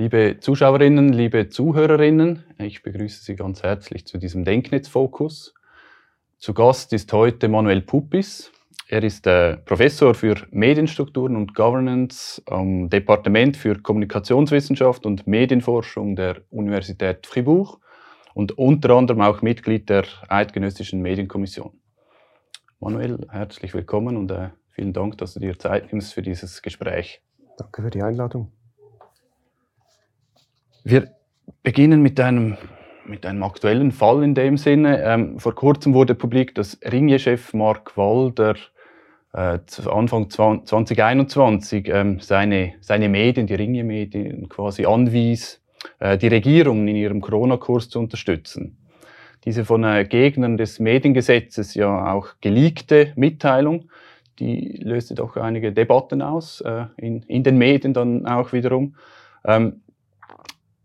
Liebe Zuschauerinnen, liebe Zuhörerinnen, ich begrüße Sie ganz herzlich zu diesem Denknetzfokus. Zu Gast ist heute Manuel Puppis. Er ist äh, Professor für Medienstrukturen und Governance am Departement für Kommunikationswissenschaft und Medienforschung der Universität Fribourg und unter anderem auch Mitglied der Eidgenössischen Medienkommission. Manuel, herzlich willkommen und äh, vielen Dank, dass du dir Zeit nimmst für dieses Gespräch. Danke für die Einladung. Wir beginnen mit einem, mit einem aktuellen Fall in dem Sinne. Ähm, vor kurzem wurde publik, dass Ringier-Chef Mark Walder äh, Anfang 2021 ähm, seine, seine Medien, die Ringier-Medien, quasi anwies, äh, die Regierung in ihrem Corona-Kurs zu unterstützen. Diese von äh, Gegnern des Mediengesetzes ja auch geleakte Mitteilung, die löste doch einige Debatten aus, äh, in, in den Medien dann auch wiederum. Ähm,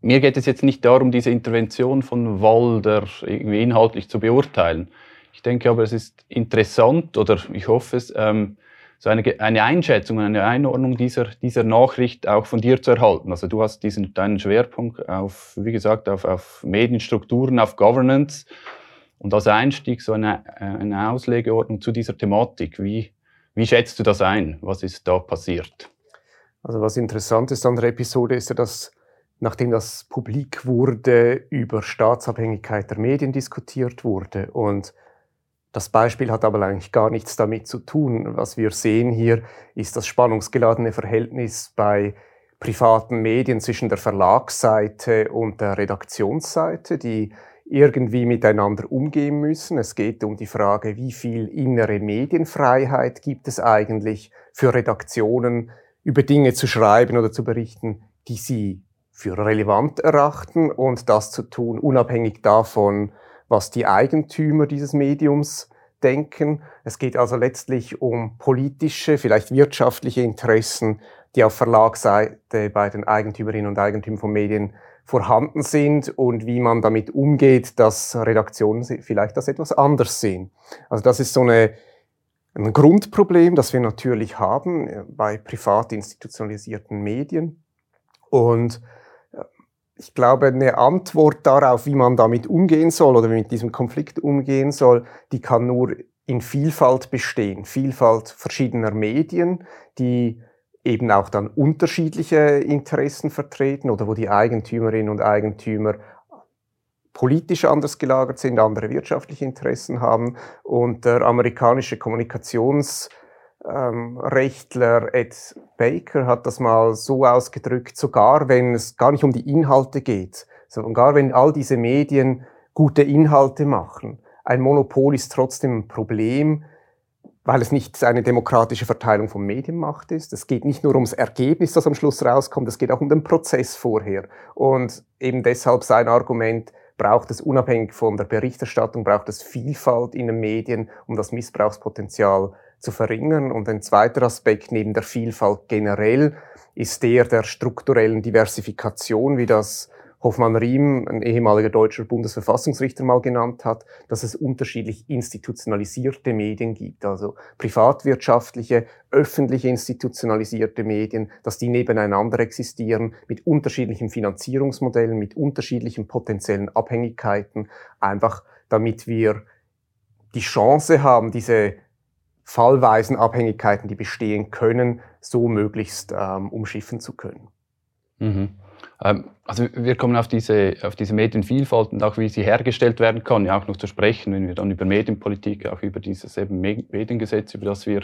mir geht es jetzt nicht darum, diese Intervention von Walder irgendwie inhaltlich zu beurteilen. Ich denke aber, es ist interessant oder ich hoffe es, ähm, so eine, eine Einschätzung, eine Einordnung dieser, dieser Nachricht auch von dir zu erhalten. Also du hast diesen, deinen Schwerpunkt auf, wie gesagt, auf, auf Medienstrukturen, auf Governance und als Einstieg so eine, eine Auslegeordnung zu dieser Thematik. Wie, wie schätzt du das ein? Was ist da passiert? Also was interessant ist an der Episode ist ja, dass nachdem das publik wurde, über Staatsabhängigkeit der Medien diskutiert wurde. Und das Beispiel hat aber eigentlich gar nichts damit zu tun. Was wir sehen hier, ist das spannungsgeladene Verhältnis bei privaten Medien zwischen der Verlagsseite und der Redaktionsseite, die irgendwie miteinander umgehen müssen. Es geht um die Frage, wie viel innere Medienfreiheit gibt es eigentlich für Redaktionen, über Dinge zu schreiben oder zu berichten, die sie für relevant erachten und das zu tun, unabhängig davon, was die Eigentümer dieses Mediums denken. Es geht also letztlich um politische, vielleicht wirtschaftliche Interessen, die auf Verlagsseite bei den Eigentümerinnen und Eigentümern von Medien vorhanden sind und wie man damit umgeht, dass Redaktionen vielleicht das etwas anders sehen. Also das ist so eine, ein Grundproblem, das wir natürlich haben äh, bei privat institutionalisierten Medien. Und ich glaube, eine Antwort darauf, wie man damit umgehen soll oder wie mit diesem Konflikt umgehen soll, die kann nur in Vielfalt bestehen. Vielfalt verschiedener Medien, die eben auch dann unterschiedliche Interessen vertreten oder wo die Eigentümerinnen und Eigentümer politisch anders gelagert sind, andere wirtschaftliche Interessen haben. Und der amerikanische Kommunikations- ähm, Rechtler Ed Baker hat das mal so ausgedrückt, sogar wenn es gar nicht um die Inhalte geht, sogar wenn all diese Medien gute Inhalte machen, ein Monopol ist trotzdem ein Problem, weil es nicht eine demokratische Verteilung von Medienmacht ist. Es geht nicht nur ums Ergebnis, das am Schluss rauskommt, es geht auch um den Prozess vorher. Und eben deshalb sein Argument, braucht es unabhängig von der Berichterstattung, braucht es Vielfalt in den Medien, um das Missbrauchspotenzial zu verringern. Und ein zweiter Aspekt neben der Vielfalt generell ist der der strukturellen Diversifikation, wie das Hoffmann Riem, ein ehemaliger deutscher Bundesverfassungsrichter, mal genannt hat, dass es unterschiedlich institutionalisierte Medien gibt, also privatwirtschaftliche, öffentliche institutionalisierte Medien, dass die nebeneinander existieren mit unterschiedlichen Finanzierungsmodellen, mit unterschiedlichen potenziellen Abhängigkeiten, einfach damit wir die Chance haben, diese fallweisen Abhängigkeiten, die bestehen können, so möglichst ähm, umschiffen zu können. Mhm. Ähm, also wir kommen auf diese, auf diese Medienvielfalt und auch wie sie hergestellt werden kann, ja auch noch zu sprechen, wenn wir dann über Medienpolitik, auch über dieses eben Mediengesetz, über das wir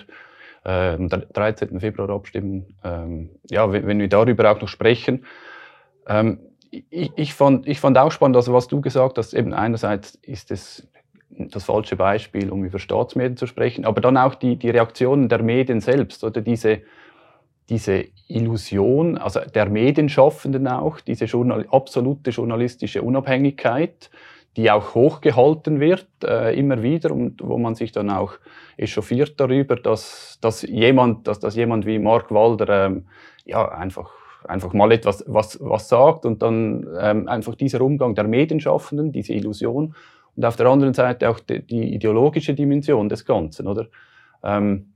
äh, am 13. Februar abstimmen, ähm, ja, wenn wir darüber auch noch sprechen. Ähm, ich, fand, ich fand auch spannend, also was du gesagt hast, eben einerseits ist es das falsche Beispiel, um über Staatsmedien zu sprechen, aber dann auch die, die Reaktionen der Medien selbst oder diese, diese Illusion, also der Medienschaffenden auch, diese Journal absolute journalistische Unabhängigkeit, die auch hochgehalten wird, äh, immer wieder, und wo man sich dann auch echauffiert darüber, dass, dass, jemand, dass, dass jemand wie Mark Walder ähm, ja, einfach, einfach mal etwas was, was sagt und dann ähm, einfach dieser Umgang der Medienschaffenden, diese Illusion und auf der anderen Seite auch die, die ideologische Dimension des Ganzen, oder? Ähm,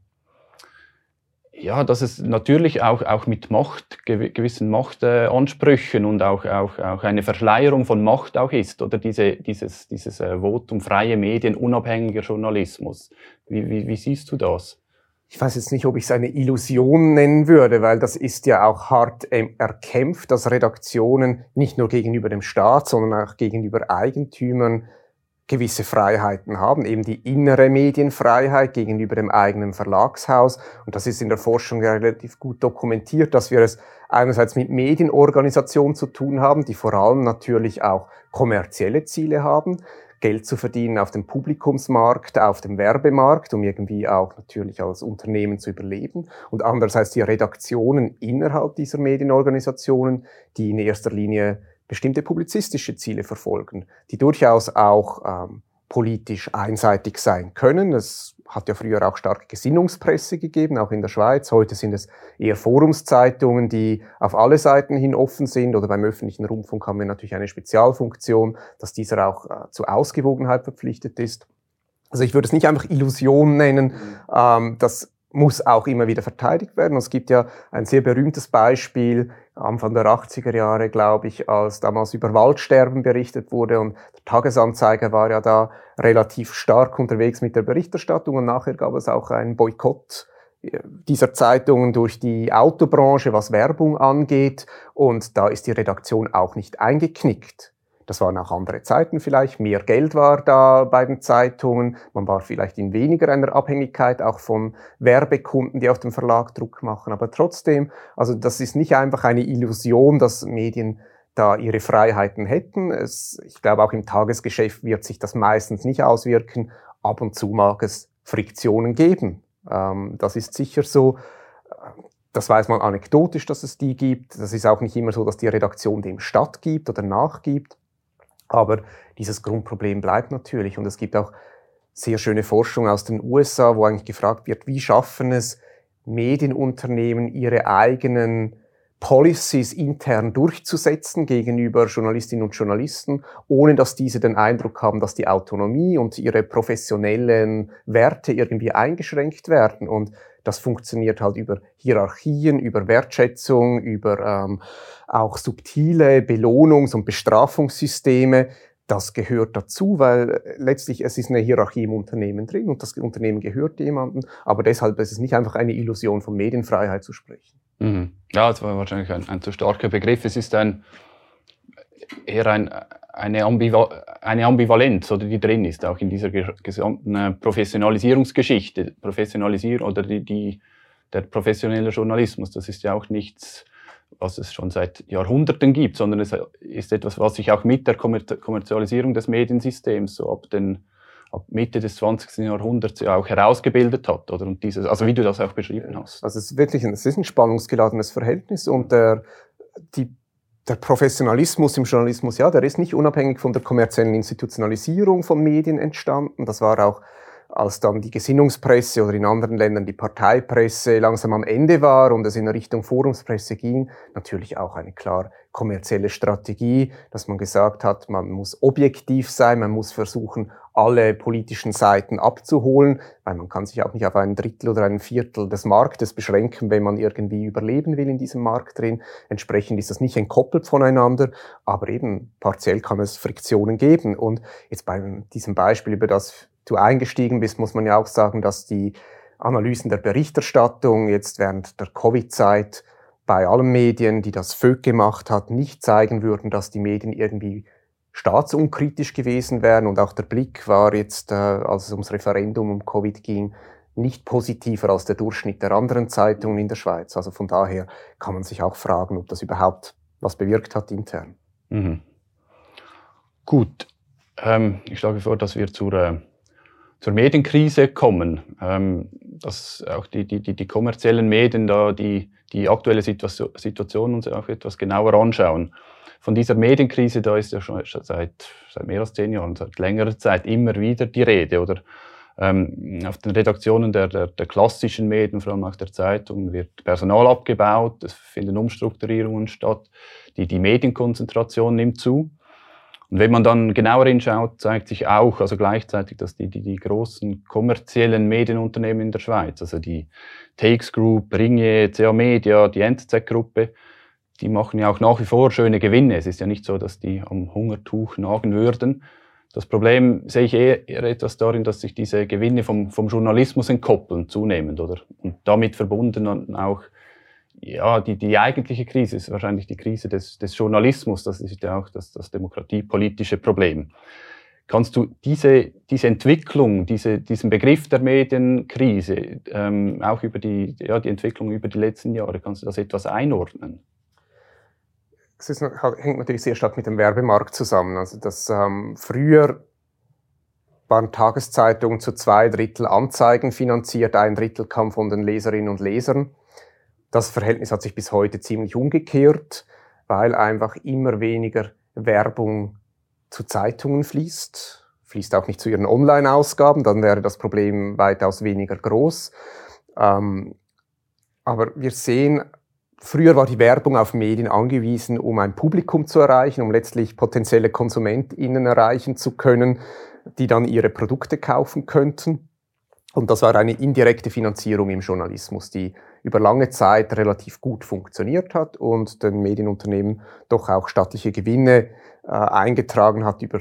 ja, dass es natürlich auch, auch mit Macht, gewissen Machtansprüchen äh, und auch, auch, auch eine Verschleierung von Macht auch ist, oder diese, dieses, dieses äh, Votum freie Medien, unabhängiger Journalismus. Wie, wie, wie siehst du das? Ich weiß jetzt nicht, ob ich es eine Illusion nennen würde, weil das ist ja auch hart ähm, erkämpft, dass Redaktionen nicht nur gegenüber dem Staat, sondern auch gegenüber Eigentümern gewisse Freiheiten haben, eben die innere Medienfreiheit gegenüber dem eigenen Verlagshaus. Und das ist in der Forschung relativ gut dokumentiert, dass wir es einerseits mit Medienorganisationen zu tun haben, die vor allem natürlich auch kommerzielle Ziele haben, Geld zu verdienen auf dem Publikumsmarkt, auf dem Werbemarkt, um irgendwie auch natürlich als Unternehmen zu überleben. Und andererseits die Redaktionen innerhalb dieser Medienorganisationen, die in erster Linie bestimmte publizistische Ziele verfolgen, die durchaus auch ähm, politisch einseitig sein können. Es hat ja früher auch starke Gesinnungspresse gegeben, auch in der Schweiz. Heute sind es eher Forumszeitungen, die auf alle Seiten hin offen sind. Oder beim öffentlichen Rundfunk haben wir natürlich eine Spezialfunktion, dass dieser auch äh, zur Ausgewogenheit verpflichtet ist. Also ich würde es nicht einfach Illusion nennen, ähm, dass muss auch immer wieder verteidigt werden. Es gibt ja ein sehr berühmtes Beispiel Anfang der 80er Jahre, glaube ich, als damals über Waldsterben berichtet wurde und der Tagesanzeiger war ja da relativ stark unterwegs mit der Berichterstattung und nachher gab es auch einen Boykott äh, dieser Zeitungen durch die Autobranche, was Werbung angeht und da ist die Redaktion auch nicht eingeknickt. Das waren auch andere Zeiten vielleicht. Mehr Geld war da bei den Zeitungen. Man war vielleicht in weniger einer Abhängigkeit auch von Werbekunden, die auf dem Verlag Druck machen. Aber trotzdem, also das ist nicht einfach eine Illusion, dass Medien da ihre Freiheiten hätten. Es, ich glaube, auch im Tagesgeschäft wird sich das meistens nicht auswirken. Ab und zu mag es Friktionen geben. Ähm, das ist sicher so. Das weiß man anekdotisch, dass es die gibt. Das ist auch nicht immer so, dass die Redaktion dem stattgibt oder nachgibt. Aber dieses Grundproblem bleibt natürlich. Und es gibt auch sehr schöne Forschung aus den USA, wo eigentlich gefragt wird, wie schaffen es Medienunternehmen, ihre eigenen Policies intern durchzusetzen gegenüber Journalistinnen und Journalisten, ohne dass diese den Eindruck haben, dass die Autonomie und ihre professionellen Werte irgendwie eingeschränkt werden. Und das funktioniert halt über Hierarchien, über Wertschätzung, über ähm, auch subtile Belohnungs- und Bestrafungssysteme. Das gehört dazu, weil letztlich es ist eine Hierarchie im Unternehmen drin und das Unternehmen gehört jemandem. Aber deshalb ist es nicht einfach eine Illusion von Medienfreiheit zu sprechen. Mhm. Ja, das war wahrscheinlich ein, ein zu starker Begriff. Es ist ein, eher ein, eine, Ambival eine Ambivalenz, oder die drin ist, auch in dieser gesamten äh, Professionalisierungsgeschichte. Professionalisierung oder die, die, der professionelle Journalismus, das ist ja auch nichts, was es schon seit Jahrhunderten gibt, sondern es ist etwas, was sich auch mit der Kommerzialisierung des Mediensystems so ab den ab Mitte des 20. Jahrhunderts ja auch herausgebildet hat, oder? Und dieses, also wie du das auch beschrieben hast. Also es ist wirklich ein, es ist ein spannungsgeladenes Verhältnis und der, die der Professionalismus im Journalismus, ja, der ist nicht unabhängig von der kommerziellen Institutionalisierung von Medien entstanden. Das war auch, als dann die Gesinnungspresse oder in anderen Ländern die Parteipresse langsam am Ende war und es in Richtung Forumspresse ging, natürlich auch eine klar kommerzielle Strategie, dass man gesagt hat, man muss objektiv sein, man muss versuchen, alle politischen Seiten abzuholen, weil man kann sich auch nicht auf ein Drittel oder ein Viertel des Marktes beschränken, wenn man irgendwie überleben will in diesem Markt drin. Entsprechend ist das nicht entkoppelt voneinander, aber eben partiell kann es Friktionen geben. Und jetzt bei diesem Beispiel, über das du eingestiegen bist, muss man ja auch sagen, dass die Analysen der Berichterstattung jetzt während der Covid-Zeit bei allen Medien, die das FÖG gemacht hat, nicht zeigen würden, dass die Medien irgendwie staatsunkritisch gewesen wären. Und auch der Blick war jetzt, äh, als es ums Referendum um Covid ging, nicht positiver als der Durchschnitt der anderen Zeitungen in der Schweiz. Also von daher kann man sich auch fragen, ob das überhaupt was bewirkt hat intern. Mhm. Gut, ähm, ich schlage vor, dass wir zur, äh, zur Medienkrise kommen. Ähm, dass auch die, die, die, kommerziellen Medien da die, die aktuelle Situation, Situation uns auch etwas genauer anschauen von dieser Medienkrise, da ist ja schon seit, seit mehr als zehn Jahren, seit längerer Zeit immer wieder die Rede. Oder ähm, auf den Redaktionen der, der, der, klassischen Medien, vor allem auch der Zeitung, wird Personal abgebaut, es finden Umstrukturierungen statt, die, die Medienkonzentration nimmt zu. Und wenn man dann genauer hinschaut, zeigt sich auch, also gleichzeitig, dass die, die, die großen kommerziellen Medienunternehmen in der Schweiz, also die Takes Group, Ringier, CA Media, die NZZ-Gruppe, die machen ja auch nach wie vor schöne Gewinne. Es ist ja nicht so, dass die am Hungertuch nagen würden. Das Problem sehe ich eher etwas darin, dass sich diese Gewinne vom, vom Journalismus entkoppeln, zunehmend, oder? Und damit verbunden auch, ja, die, die eigentliche Krise ist wahrscheinlich die Krise des, des Journalismus. Das ist ja auch das, das demokratiepolitische Problem. Kannst du diese, diese Entwicklung, diese, diesen Begriff der Medienkrise, ähm, auch über die, ja, die Entwicklung über die letzten Jahre, kannst du das etwas einordnen? Es ist, hängt natürlich sehr stark mit dem Werbemarkt zusammen. Also das ähm, früher waren Tageszeitungen zu zwei Drittel Anzeigen finanziert, ein Drittel kam von den Leserinnen und Lesern. Das Verhältnis hat sich bis heute ziemlich umgekehrt, weil einfach immer weniger Werbung zu Zeitungen fließt, fließt auch nicht zu ihren Online-Ausgaben, dann wäre das Problem weitaus weniger groß. Ähm, aber wir sehen Früher war die Werbung auf Medien angewiesen, um ein Publikum zu erreichen, um letztlich potenzielle KonsumentInnen erreichen zu können, die dann ihre Produkte kaufen könnten. Und das war eine indirekte Finanzierung im Journalismus, die über lange Zeit relativ gut funktioniert hat und den Medienunternehmen doch auch stattliche Gewinne äh, eingetragen hat über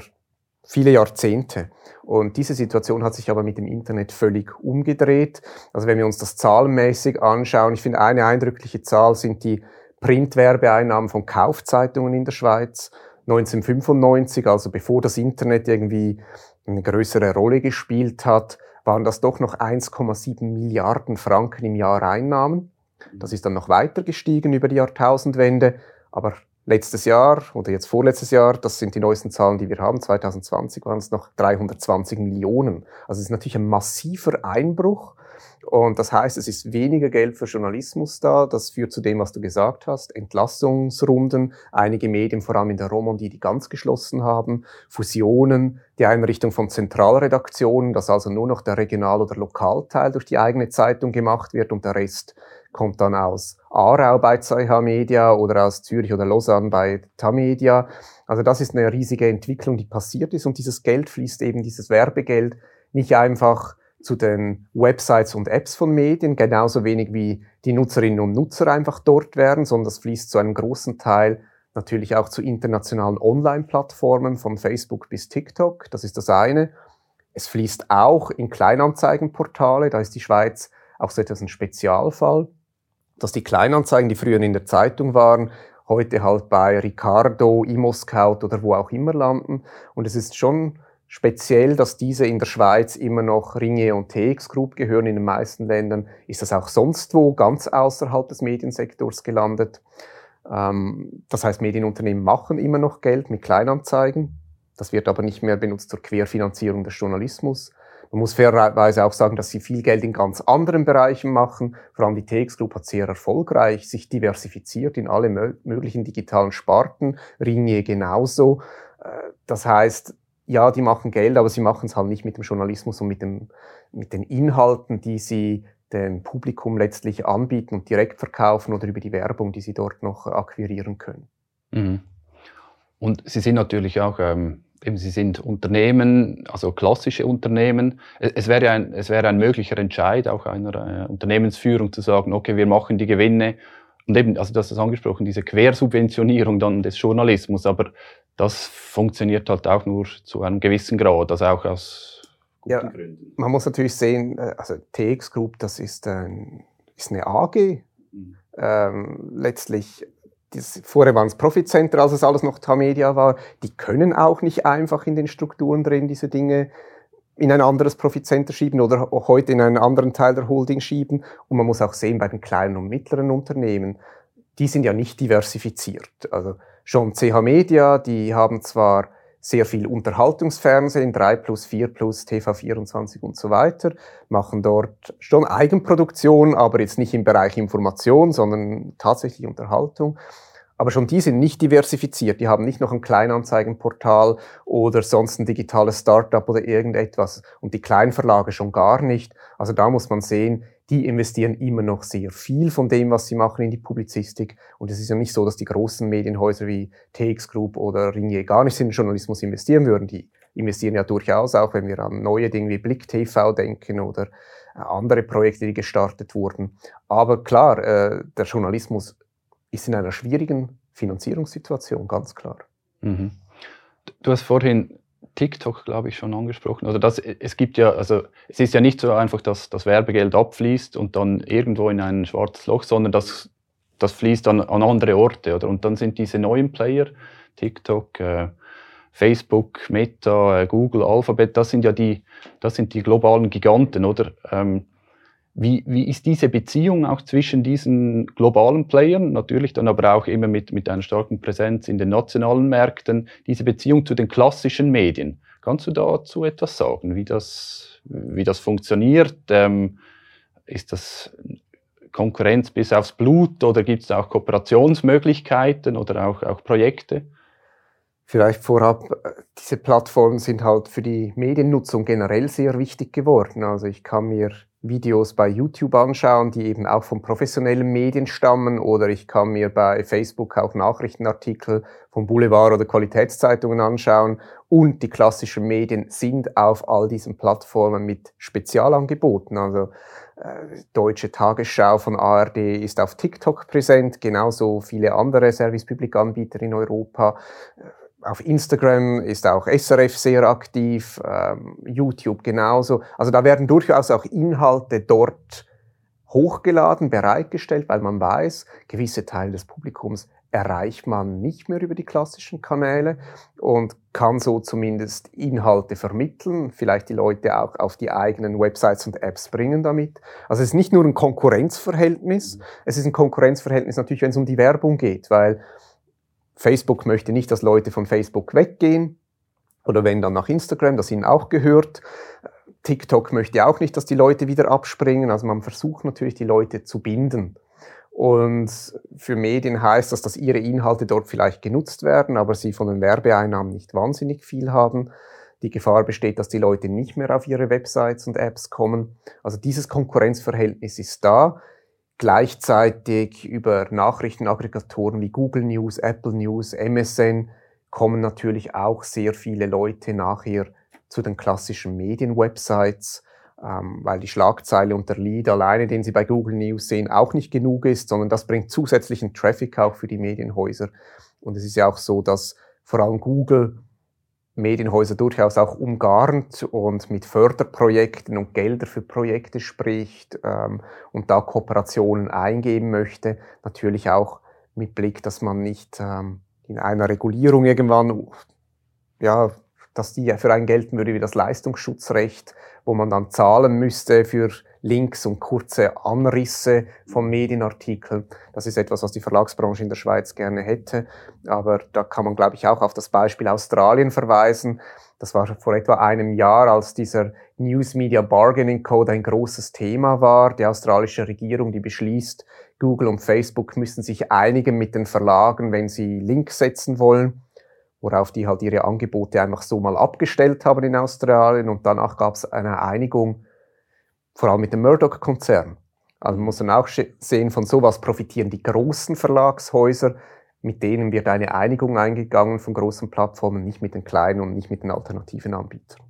viele Jahrzehnte. Und diese Situation hat sich aber mit dem Internet völlig umgedreht. Also wenn wir uns das zahlenmäßig anschauen, ich finde eine eindrückliche Zahl sind die Printwerbeeinnahmen von Kaufzeitungen in der Schweiz. 1995, also bevor das Internet irgendwie eine größere Rolle gespielt hat, waren das doch noch 1,7 Milliarden Franken im Jahr Einnahmen. Das ist dann noch weiter gestiegen über die Jahrtausendwende, aber Letztes Jahr oder jetzt vorletztes Jahr, das sind die neuesten Zahlen, die wir haben, 2020 waren es noch 320 Millionen. Also es ist natürlich ein massiver Einbruch. Und das heißt, es ist weniger Geld für Journalismus da. Das führt zu dem, was du gesagt hast. Entlassungsrunden, einige Medien, vor allem in der Romandie, die ganz geschlossen haben, Fusionen, die Einrichtung von Zentralredaktionen, dass also nur noch der Regional- oder Lokalteil durch die eigene Zeitung gemacht wird und der Rest kommt dann aus Aarau bei CH Media oder aus Zürich oder Lausanne bei Tamedia. Also das ist eine riesige Entwicklung, die passiert ist und dieses Geld fließt eben, dieses Werbegeld, nicht einfach zu den Websites und Apps von Medien, genauso wenig wie die Nutzerinnen und Nutzer einfach dort wären, sondern das fließt zu einem großen Teil natürlich auch zu internationalen Online-Plattformen von Facebook bis TikTok. Das ist das eine. Es fließt auch in Kleinanzeigenportale, da ist die Schweiz auch so etwas ein Spezialfall dass die Kleinanzeigen, die früher in der Zeitung waren, heute halt bei Ricardo, ImmoScout oder wo auch immer landen. Und es ist schon speziell, dass diese in der Schweiz immer noch Ringe und TX Group gehören. In den meisten Ländern ist das auch sonst wo ganz außerhalb des Mediensektors gelandet. Ähm, das heißt, Medienunternehmen machen immer noch Geld mit Kleinanzeigen. Das wird aber nicht mehr benutzt zur Querfinanzierung des Journalismus. Man muss fairerweise auch sagen, dass sie viel Geld in ganz anderen Bereichen machen. Vor allem die TX Group hat sehr erfolgreich sich diversifiziert in alle möglichen digitalen Sparten. Ringier genauso. Äh, das heißt, ja, die machen Geld, aber sie machen es halt nicht mit dem Journalismus und mit, dem, mit den Inhalten, die sie dem Publikum letztlich anbieten und direkt verkaufen oder über die Werbung, die sie dort noch akquirieren können. Mhm. Und Sie sind natürlich auch ähm, eben Sie sind Unternehmen, also klassische Unternehmen. Es wäre ein, es wäre ein möglicher Entscheid auch einer äh, Unternehmensführung zu sagen, okay, wir machen die Gewinne und eben, also das ist angesprochen, diese Quersubventionierung dann des Journalismus, aber das funktioniert halt auch nur zu einem gewissen Grad, also auch aus guten ja, Gründen. Man muss natürlich sehen, äh, also TX Group, das ist, ein, ist eine AG. Mhm. Ähm, letztlich das, vorher waren es Profitcenter, als es alles noch Tamedia war, die können auch nicht einfach in den Strukturen drin diese Dinge in ein anderes Profitcenter schieben oder heute in einen anderen Teil der Holding schieben. Und man muss auch sehen, bei den kleinen und mittleren Unternehmen, die sind ja nicht diversifiziert. Also schon CH Media, die haben zwar sehr viel Unterhaltungsfernsehen, 3 plus, 4 plus, TV24 und so weiter, machen dort schon Eigenproduktion, aber jetzt nicht im Bereich Information, sondern tatsächlich Unterhaltung. Aber schon die sind nicht diversifiziert. Die haben nicht noch ein Kleinanzeigenportal oder sonst ein digitales Startup oder irgendetwas. Und die Kleinverlage schon gar nicht. Also da muss man sehen, die investieren immer noch sehr viel von dem, was sie machen in die Publizistik. Und es ist ja nicht so, dass die großen Medienhäuser wie TX Group oder Ringier gar nicht in den Journalismus investieren würden. Die investieren ja durchaus auch, wenn wir an neue Dinge wie Blick TV denken oder äh, andere Projekte, die gestartet wurden. Aber klar, äh, der Journalismus ist in einer schwierigen Finanzierungssituation, ganz klar. Mhm. Du hast vorhin TikTok, glaube ich, schon angesprochen. Also das, es gibt ja, also es ist ja nicht so einfach, dass das Werbegeld abfließt und dann irgendwo in ein schwarzes Loch, sondern das, das fließt dann an andere Orte. Oder? Und dann sind diese neuen Player, TikTok, äh, Facebook, Meta, äh, Google, Alphabet, das sind ja die, das sind die globalen Giganten, oder? Ähm, wie, wie ist diese Beziehung auch zwischen diesen globalen Playern, natürlich dann aber auch immer mit, mit einer starken Präsenz in den nationalen Märkten, diese Beziehung zu den klassischen Medien? Kannst du dazu etwas sagen, wie das, wie das funktioniert? Ähm, ist das Konkurrenz bis aufs Blut oder gibt es auch Kooperationsmöglichkeiten oder auch, auch Projekte? Vielleicht vorab, äh, diese Plattformen sind halt für die Mediennutzung generell sehr wichtig geworden. Also ich kann mir Videos bei YouTube anschauen, die eben auch von professionellen Medien stammen. Oder ich kann mir bei Facebook auch Nachrichtenartikel vom Boulevard oder Qualitätszeitungen anschauen. Und die klassischen Medien sind auf all diesen Plattformen mit Spezialangeboten. Also äh, Deutsche Tagesschau von ARD ist auf TikTok präsent, genauso viele andere Service Public Anbieter in Europa auf Instagram ist auch SRF sehr aktiv, ähm, YouTube genauso. Also da werden durchaus auch Inhalte dort hochgeladen, bereitgestellt, weil man weiß, gewisse Teile des Publikums erreicht man nicht mehr über die klassischen Kanäle und kann so zumindest Inhalte vermitteln, vielleicht die Leute auch auf die eigenen Websites und Apps bringen damit. Also es ist nicht nur ein Konkurrenzverhältnis, es ist ein Konkurrenzverhältnis natürlich, wenn es um die Werbung geht, weil Facebook möchte nicht, dass Leute von Facebook weggehen oder wenn dann nach Instagram, das ihnen auch gehört. TikTok möchte auch nicht, dass die Leute wieder abspringen. Also man versucht natürlich, die Leute zu binden. Und für Medien heißt das, dass ihre Inhalte dort vielleicht genutzt werden, aber sie von den Werbeeinnahmen nicht wahnsinnig viel haben. Die Gefahr besteht, dass die Leute nicht mehr auf ihre Websites und Apps kommen. Also dieses Konkurrenzverhältnis ist da. Gleichzeitig über Nachrichtenaggregatoren wie Google News, Apple News, MSN kommen natürlich auch sehr viele Leute nachher zu den klassischen Medienwebsites, ähm, weil die Schlagzeile und der Lead alleine, den Sie bei Google News sehen, auch nicht genug ist, sondern das bringt zusätzlichen Traffic auch für die Medienhäuser. Und es ist ja auch so, dass vor allem Google Medienhäuser durchaus auch umgarnt und mit Förderprojekten und Gelder für Projekte spricht ähm, und da Kooperationen eingeben möchte. Natürlich auch mit Blick, dass man nicht ähm, in einer Regulierung irgendwann, ja, dass die für einen gelten würde wie das Leistungsschutzrecht, wo man dann zahlen müsste für Links und kurze Anrisse von Medienartikeln. Das ist etwas, was die Verlagsbranche in der Schweiz gerne hätte. Aber da kann man, glaube ich, auch auf das Beispiel Australien verweisen. Das war vor etwa einem Jahr, als dieser News Media Bargaining Code ein großes Thema war. Die australische Regierung, die beschließt, Google und Facebook müssen sich einigen mit den Verlagen, wenn sie Links setzen wollen worauf die halt ihre Angebote einfach so mal abgestellt haben in Australien und danach gab es eine Einigung vor allem mit dem Murdoch-Konzern. Also man muss dann auch sehen, von sowas profitieren die großen Verlagshäuser, mit denen wird eine Einigung eingegangen von großen Plattformen, nicht mit den kleinen und nicht mit den alternativen Anbietern.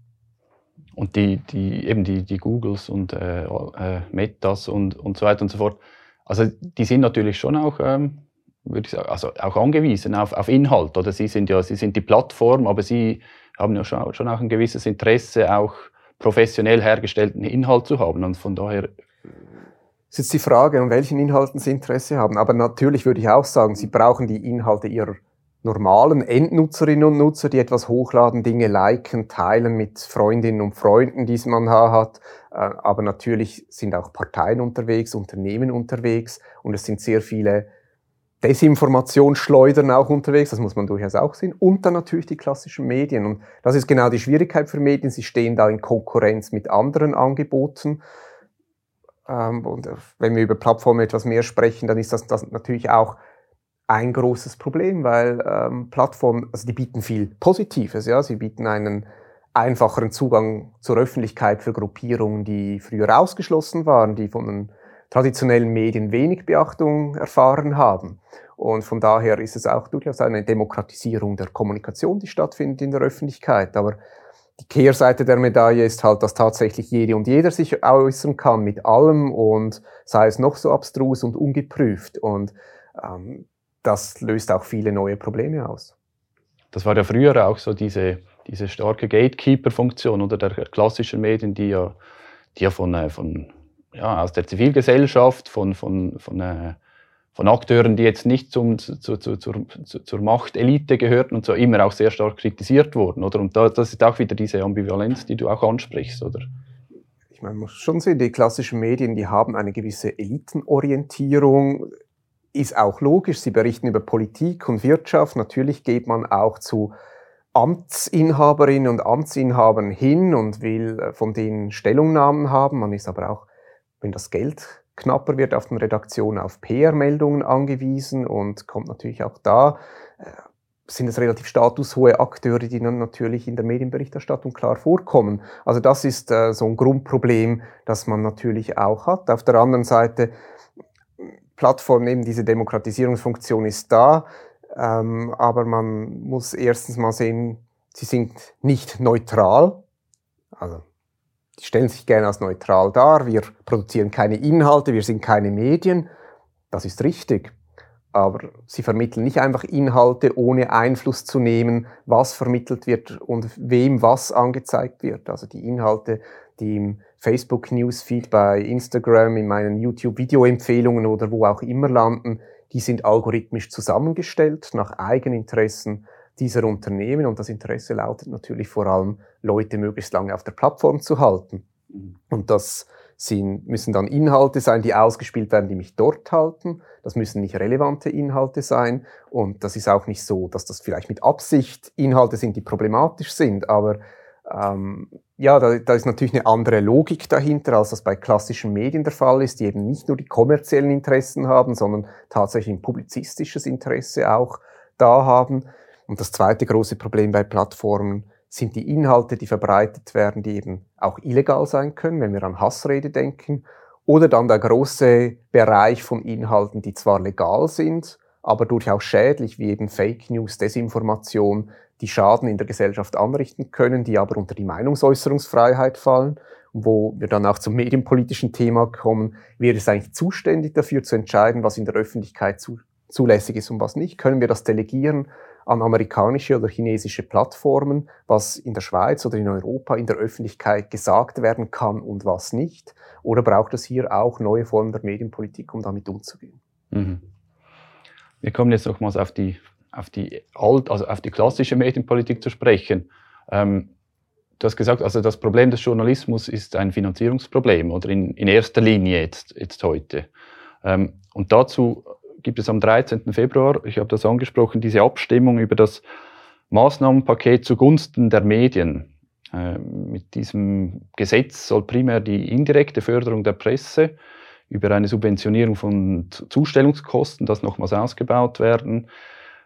Und die, die, eben die, die Googles und äh, äh, Metas und, und so weiter und so fort, also die sind natürlich schon auch, ähm, würde ich sagen, also auch angewiesen auf, auf Inhalt. Oder sie sind ja, sie sind die Plattform, aber sie haben ja schon, schon auch ein gewisses Interesse, auch professionell hergestellten Inhalt zu haben. Und von daher ist jetzt die Frage, an welchen Inhalten Sie Interesse haben. Aber natürlich würde ich auch sagen, Sie brauchen die Inhalte Ihrer normalen Endnutzerinnen und Nutzer, die etwas hochladen, Dinge liken, teilen mit Freundinnen und Freunden, die man hat. Äh, aber natürlich sind auch Parteien unterwegs, Unternehmen unterwegs und es sind sehr viele Desinformationsschleudern auch unterwegs, das muss man durchaus auch sehen. Und dann natürlich die klassischen Medien. Und das ist genau die Schwierigkeit für Medien. Sie stehen da in Konkurrenz mit anderen Angeboten. Ähm, und wenn wir über Plattformen etwas mehr sprechen, dann ist das, das natürlich auch ein großes Problem, weil ähm, Plattformen, also die bieten viel Positives, ja, sie bieten einen einfacheren Zugang zur Öffentlichkeit für Gruppierungen, die früher ausgeschlossen waren, die von den traditionellen Medien wenig Beachtung erfahren haben. Und von daher ist es auch durchaus eine Demokratisierung der Kommunikation, die stattfindet in der Öffentlichkeit. Aber die Kehrseite der Medaille ist halt, dass tatsächlich jede und jeder sich äußern kann mit allem und sei es noch so abstrus und ungeprüft. Und ähm, das löst auch viele neue Probleme aus. Das war ja früher auch so diese, diese starke Gatekeeper-Funktion oder der klassischen Medien, die ja, die ja von, äh, von ja, aus der Zivilgesellschaft, von, von, von äh, von Akteuren, die jetzt nicht zum, zu, zu, zur, zur Machtelite gehörten und so immer auch sehr stark kritisiert wurden. Oder? Und da, das ist auch wieder diese Ambivalenz, die du auch ansprichst, oder? Ich meine, man muss schon sehen, die klassischen Medien, die haben eine gewisse Elitenorientierung, ist auch logisch. Sie berichten über Politik und Wirtschaft. Natürlich geht man auch zu Amtsinhaberinnen und Amtsinhabern hin und will äh, von denen Stellungnahmen haben. Man ist aber auch, wenn das Geld knapper wird auf den Redaktionen auf PR-Meldungen angewiesen und kommt natürlich auch da, äh, sind es relativ statushohe Akteure, die dann natürlich in der Medienberichterstattung klar vorkommen. Also das ist äh, so ein Grundproblem, das man natürlich auch hat. Auf der anderen Seite, Plattform, eben diese Demokratisierungsfunktion ist da, ähm, aber man muss erstens mal sehen, sie sind nicht neutral. Also die stellen sich gerne als neutral dar. Wir produzieren keine Inhalte, wir sind keine Medien. Das ist richtig. Aber sie vermitteln nicht einfach Inhalte, ohne Einfluss zu nehmen, was vermittelt wird und wem was angezeigt wird. Also die Inhalte, die im Facebook Newsfeed, bei Instagram, in meinen YouTube Videoempfehlungen oder wo auch immer landen, die sind algorithmisch zusammengestellt nach Eigeninteressen dieser Unternehmen und das Interesse lautet natürlich vor allem, Leute möglichst lange auf der Plattform zu halten. Mhm. Und das sind, müssen dann Inhalte sein, die ausgespielt werden, die mich dort halten. Das müssen nicht relevante Inhalte sein. Und das ist auch nicht so, dass das vielleicht mit Absicht Inhalte sind, die problematisch sind. Aber ähm, ja, da, da ist natürlich eine andere Logik dahinter, als das bei klassischen Medien der Fall ist, die eben nicht nur die kommerziellen Interessen haben, sondern tatsächlich ein publizistisches Interesse auch da haben. Und das zweite große Problem bei Plattformen sind die Inhalte, die verbreitet werden, die eben auch illegal sein können, wenn wir an Hassrede denken. Oder dann der große Bereich von Inhalten, die zwar legal sind, aber durchaus schädlich, wie eben Fake News, Desinformation, die Schaden in der Gesellschaft anrichten können, die aber unter die Meinungsäußerungsfreiheit fallen. Und wo wir dann auch zum medienpolitischen Thema kommen, wer ist eigentlich zuständig dafür zu entscheiden, was in der Öffentlichkeit zu, zulässig ist und was nicht? Können wir das delegieren an amerikanische oder chinesische Plattformen, was in der Schweiz oder in Europa in der Öffentlichkeit gesagt werden kann und was nicht? Oder braucht es hier auch neue Formen der Medienpolitik, um damit umzugehen? Mhm. Wir kommen jetzt nochmals auf die, auf die alt, also auf die klassische Medienpolitik zu sprechen. Ähm, du hast gesagt, also das Problem des Journalismus ist ein Finanzierungsproblem oder in, in erster Linie jetzt, jetzt heute. Ähm, und dazu gibt es am 13. Februar, ich habe das angesprochen, diese Abstimmung über das Maßnahmenpaket zugunsten der Medien. Äh, mit diesem Gesetz soll primär die indirekte Förderung der Presse über eine Subventionierung von Zustellungskosten, das nochmals ausgebaut werden.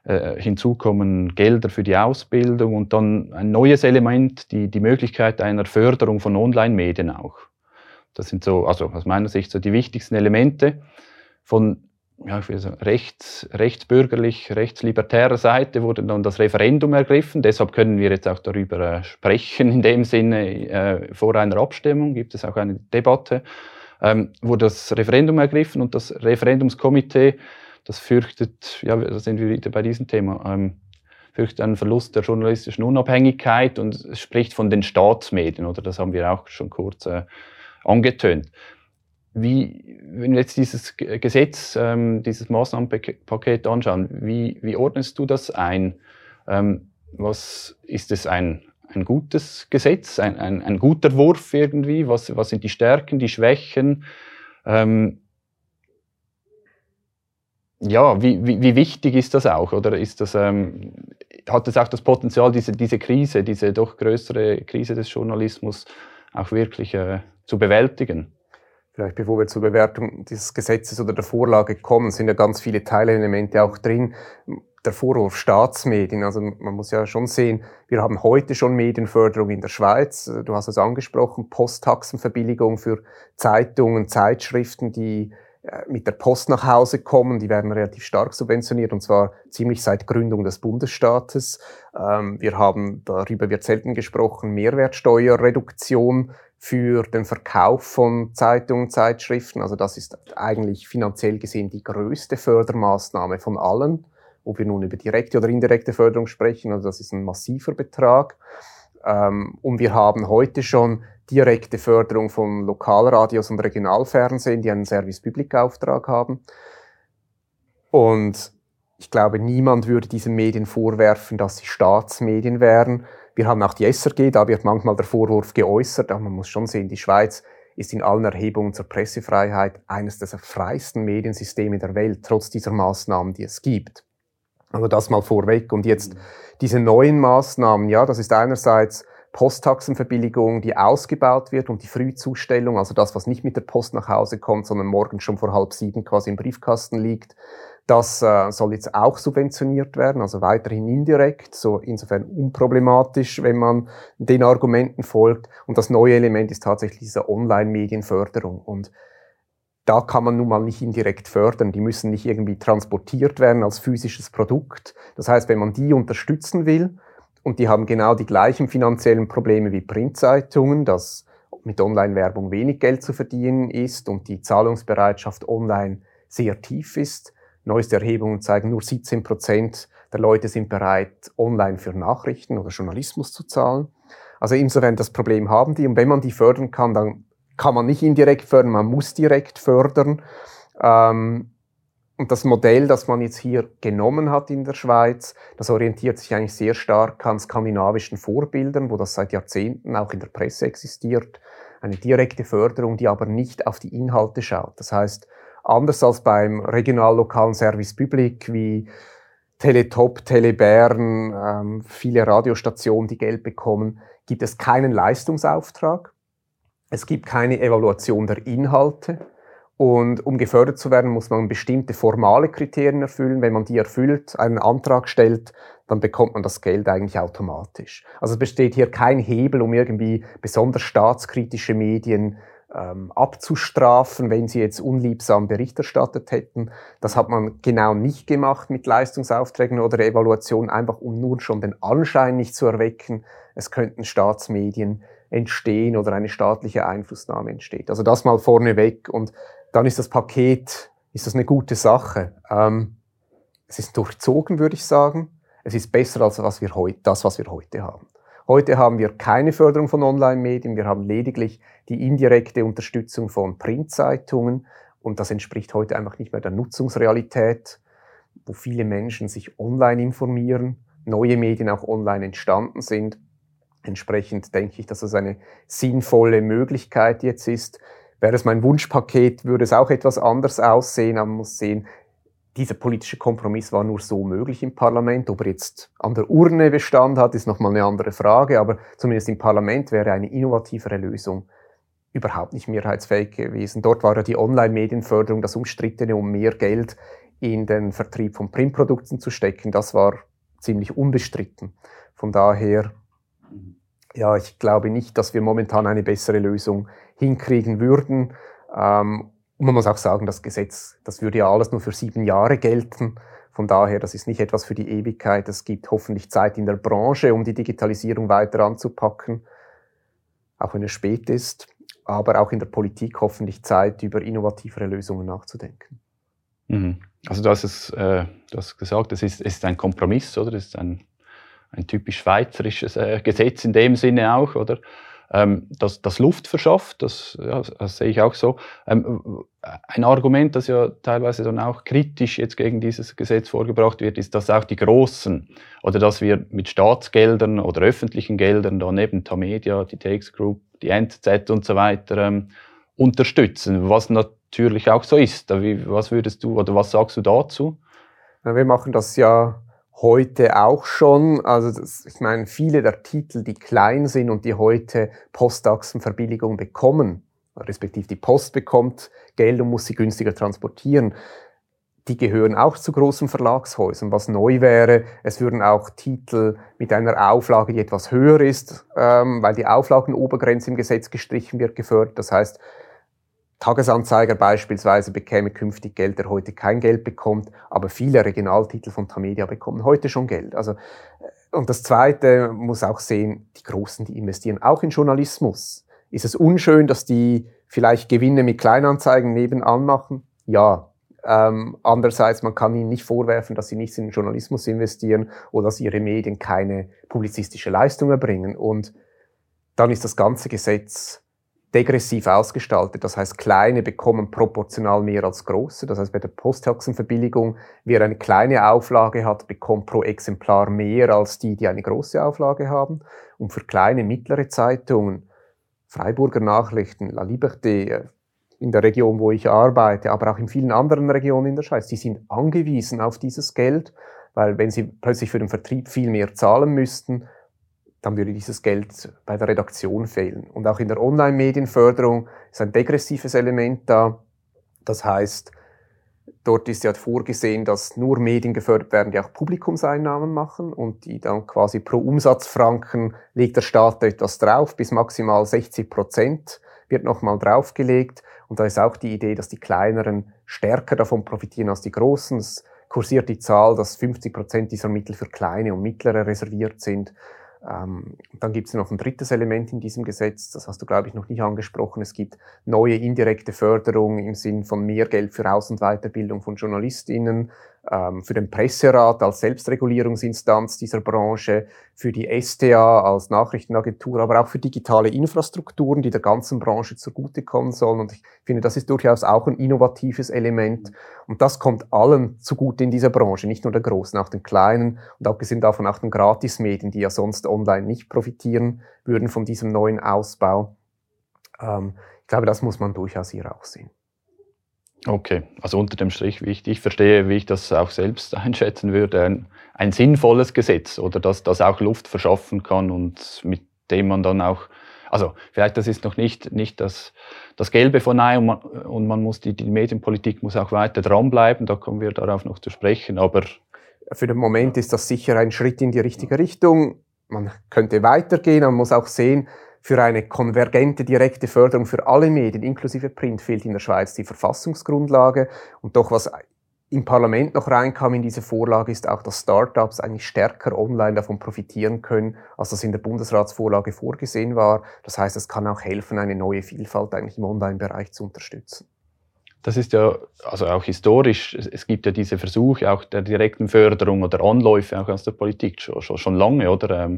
Äh, hinzu kommen Gelder für die Ausbildung und dann ein neues Element, die, die Möglichkeit einer Förderung von Online-Medien auch. Das sind so, also aus meiner Sicht so die wichtigsten Elemente. Von ja, ich will sagen, rechts, rechtsbürgerlich, rechtslibertärer Seite wurde dann das Referendum ergriffen. Deshalb können wir jetzt auch darüber äh, sprechen. In dem Sinne, äh, vor einer Abstimmung gibt es auch eine Debatte. Ähm, wurde das Referendum ergriffen und das Referendumskomitee, das fürchtet, ja, da sind wir wieder bei diesem Thema, ähm, fürchtet einen Verlust der journalistischen Unabhängigkeit und spricht von den Staatsmedien, oder das haben wir auch schon kurz äh, angetönt. Wie, wenn wir jetzt dieses Gesetz, ähm, dieses Maßnahmenpaket anschauen, wie, wie ordnest du das ein? Ähm, was ist es ein, ein gutes Gesetz, ein, ein, ein guter Wurf irgendwie? Was, was sind die Stärken, die Schwächen? Ähm, ja, wie, wie, wie, wichtig ist das auch? Oder ist das, ähm, hat es auch das Potenzial, diese, diese Krise, diese doch größere Krise des Journalismus auch wirklich äh, zu bewältigen? Vielleicht bevor wir zur Bewertung dieses Gesetzes oder der Vorlage kommen, sind ja ganz viele Teilelemente auch drin. der Vorwurf Staatsmedien. Also man muss ja schon sehen, wir haben heute schon Medienförderung in der Schweiz. Du hast es angesprochen, Posttaxenverbilligung für Zeitungen, Zeitschriften, die äh, mit der Post nach Hause kommen. Die werden relativ stark subventioniert und zwar ziemlich seit Gründung des Bundesstaates. Ähm, wir haben, darüber wird selten gesprochen, Mehrwertsteuerreduktion für den Verkauf von Zeitungen, Zeitschriften. Also das ist eigentlich finanziell gesehen die größte Fördermaßnahme von allen, ob wir nun über direkte oder indirekte Förderung sprechen. Also das ist ein massiver Betrag. Ähm, und wir haben heute schon direkte Förderung von Lokalradios und Regionalfernsehen, die einen Service-Public-Auftrag haben. Und ich glaube, niemand würde diesen Medien vorwerfen, dass sie Staatsmedien wären. Wir haben auch die SRG, da wird manchmal der Vorwurf geäußert, aber man muss schon sehen, die Schweiz ist in allen Erhebungen zur Pressefreiheit eines der freisten Mediensysteme der Welt, trotz dieser Maßnahmen, die es gibt. Also das mal vorweg. Und jetzt diese neuen Maßnahmen, ja, das ist einerseits Posttaxenverbilligung, die ausgebaut wird und die Frühzustellung, also das, was nicht mit der Post nach Hause kommt, sondern morgen schon vor halb sieben quasi im Briefkasten liegt. Das äh, soll jetzt auch subventioniert werden, also weiterhin indirekt, so insofern unproblematisch, wenn man den Argumenten folgt. Und das neue Element ist tatsächlich diese Online-Medienförderung. Und da kann man nun mal nicht indirekt fördern. Die müssen nicht irgendwie transportiert werden als physisches Produkt. Das heißt, wenn man die unterstützen will, und die haben genau die gleichen finanziellen Probleme wie Printzeitungen, dass mit Online-Werbung wenig Geld zu verdienen ist und die Zahlungsbereitschaft online sehr tief ist, Neueste Erhebungen zeigen, nur 17 Prozent der Leute sind bereit, online für Nachrichten oder Journalismus zu zahlen. Also insofern das Problem haben die. Und wenn man die fördern kann, dann kann man nicht indirekt fördern, man muss direkt fördern. Ähm, und das Modell, das man jetzt hier genommen hat in der Schweiz, das orientiert sich eigentlich sehr stark an skandinavischen Vorbildern, wo das seit Jahrzehnten auch in der Presse existiert. Eine direkte Förderung, die aber nicht auf die Inhalte schaut. Das heißt, Anders als beim regional-lokalen Service Public wie Teletop, Telebern, ähm, viele Radiostationen, die Geld bekommen, gibt es keinen Leistungsauftrag. Es gibt keine Evaluation der Inhalte. Und um gefördert zu werden, muss man bestimmte formale Kriterien erfüllen. Wenn man die erfüllt, einen Antrag stellt, dann bekommt man das Geld eigentlich automatisch. Also es besteht hier kein Hebel, um irgendwie besonders staatskritische Medien ähm, abzustrafen, wenn sie jetzt unliebsam Bericht erstattet hätten. Das hat man genau nicht gemacht mit Leistungsaufträgen oder Evaluation, einfach um nur schon den Anschein nicht zu erwecken, es könnten Staatsmedien entstehen oder eine staatliche Einflussnahme entsteht. Also das mal vorneweg und dann ist das Paket, ist das eine gute Sache. Ähm, es ist durchzogen, würde ich sagen. Es ist besser als was wir heute, das, was wir heute haben. Heute haben wir keine Förderung von Online-Medien, wir haben lediglich die indirekte Unterstützung von Printzeitungen und das entspricht heute einfach nicht mehr der Nutzungsrealität, wo viele Menschen sich online informieren, neue Medien auch online entstanden sind. Entsprechend denke ich, dass das eine sinnvolle Möglichkeit jetzt ist. Wäre es mein Wunschpaket, würde es auch etwas anders aussehen, man muss sehen, dieser politische Kompromiss war nur so möglich im Parlament. Ob er jetzt an der Urne Bestand hat, ist nochmal eine andere Frage, aber zumindest im Parlament wäre eine innovativere Lösung überhaupt nicht mehrheitsfähig gewesen. Dort war ja die Online-Medienförderung das Umstrittene, um mehr Geld in den Vertrieb von Printprodukten zu stecken. Das war ziemlich unbestritten. Von daher, ja, ich glaube nicht, dass wir momentan eine bessere Lösung hinkriegen würden. Ähm, und man muss auch sagen, das Gesetz, das würde ja alles nur für sieben Jahre gelten. Von daher, das ist nicht etwas für die Ewigkeit. Es gibt hoffentlich Zeit in der Branche, um die Digitalisierung weiter anzupacken, auch wenn es spät ist. Aber auch in der Politik hoffentlich Zeit, über innovativere Lösungen nachzudenken. Mhm. Also du hast es äh, du hast gesagt, es ist, ist ein Kompromiss, oder? Es ist ein, ein typisch schweizerisches äh, Gesetz in dem Sinne auch, oder? Ähm, das, das Luft verschafft, das, ja, das sehe ich auch so. Ähm, ein Argument, das ja teilweise dann auch kritisch jetzt gegen dieses Gesetz vorgebracht wird, ist, dass auch die Großen oder dass wir mit Staatsgeldern oder öffentlichen Geldern da neben Tamedia, die Takes Group, die NZZ und so weiter ähm, unterstützen, was natürlich auch so ist. Was würdest du oder was sagst du dazu? Wir machen das ja heute auch schon. Also das, ich meine, viele der Titel, die klein sind und die heute Postachsenverbilligung bekommen, respektive die Post bekommt Geld und muss sie günstiger transportieren, die gehören auch zu großen Verlagshäusern. Was neu wäre, es würden auch Titel mit einer Auflage, die etwas höher ist, ähm, weil die Auflagenobergrenze im Gesetz gestrichen wird, gefördert. Das heißt, Tagesanzeiger beispielsweise bekäme künftig Geld, der heute kein Geld bekommt, aber viele Regionaltitel von Tamedia bekommen heute schon Geld. Also, äh, und das Zweite muss auch sehen, die Großen, die investieren auch in Journalismus. Ist es unschön, dass die vielleicht Gewinne mit Kleinanzeigen nebenan machen? Ja. Ähm, andererseits, man kann ihnen nicht vorwerfen, dass sie nichts in Journalismus investieren oder dass ihre Medien keine publizistische Leistung erbringen. Und dann ist das ganze Gesetz degressiv ausgestaltet. Das heißt, kleine bekommen proportional mehr als große. Das heißt, bei der Posttaxenverbilligung, wer eine kleine Auflage hat, bekommt pro Exemplar mehr als die, die eine große Auflage haben. Und für kleine, mittlere Zeitungen, Freiburger Nachrichten, La Liberté, äh, in der Region, wo ich arbeite, aber auch in vielen anderen Regionen in der Schweiz, die sind angewiesen auf dieses Geld, weil wenn sie plötzlich für den Vertrieb viel mehr zahlen müssten, dann würde dieses Geld bei der Redaktion fehlen. Und auch in der Online-Medienförderung ist ein degressives Element da. Das heißt, dort ist ja vorgesehen, dass nur Medien gefördert werden, die auch Publikumseinnahmen machen und die dann quasi pro Umsatzfranken legt der Staat etwas drauf, bis maximal 60 Prozent wird nochmal draufgelegt. Und da ist auch die Idee, dass die kleineren stärker davon profitieren als die großen. Es kursiert die Zahl, dass 50 Prozent dieser Mittel für kleine und mittlere reserviert sind. Ähm, dann gibt es noch ein drittes Element in diesem Gesetz, das hast du, glaube ich, noch nicht angesprochen. Es gibt neue indirekte Förderung im Sinn von mehr Geld für Aus- und Weiterbildung von JournalistInnen, für den Presserat als Selbstregulierungsinstanz dieser Branche, für die STA als Nachrichtenagentur, aber auch für digitale Infrastrukturen, die der ganzen Branche zugutekommen sollen. Und ich finde, das ist durchaus auch ein innovatives Element. Und das kommt allen zugute in dieser Branche, nicht nur der Großen, auch den Kleinen und abgesehen davon auch den Gratismedien, die ja sonst online nicht profitieren würden von diesem neuen Ausbau. Ähm, ich glaube, das muss man durchaus hier auch sehen. Okay, also unter dem Strich, wie ich, ich verstehe, wie ich das auch selbst einschätzen würde, ein, ein sinnvolles Gesetz oder dass das auch Luft verschaffen kann und mit dem man dann auch, also vielleicht das ist noch nicht, nicht das, das Gelbe von Ei und man, und man muss die, die Medienpolitik muss auch weiter dranbleiben, da kommen wir darauf noch zu sprechen, aber für den Moment ist das sicher ein Schritt in die richtige Richtung. Man könnte weitergehen, man muss auch sehen, für eine konvergente, direkte Förderung für alle Medien, inklusive Print, fehlt in der Schweiz die Verfassungsgrundlage. Und doch, was im Parlament noch reinkam in diese Vorlage, ist auch, dass Startups eigentlich stärker online davon profitieren können, als das in der Bundesratsvorlage vorgesehen war. Das heißt, es kann auch helfen, eine neue Vielfalt eigentlich im Online-Bereich zu unterstützen. Das ist ja also auch historisch. Es gibt ja diese Versuche auch der direkten Förderung oder Anläufe auch aus der Politik schon, schon, schon lange, oder?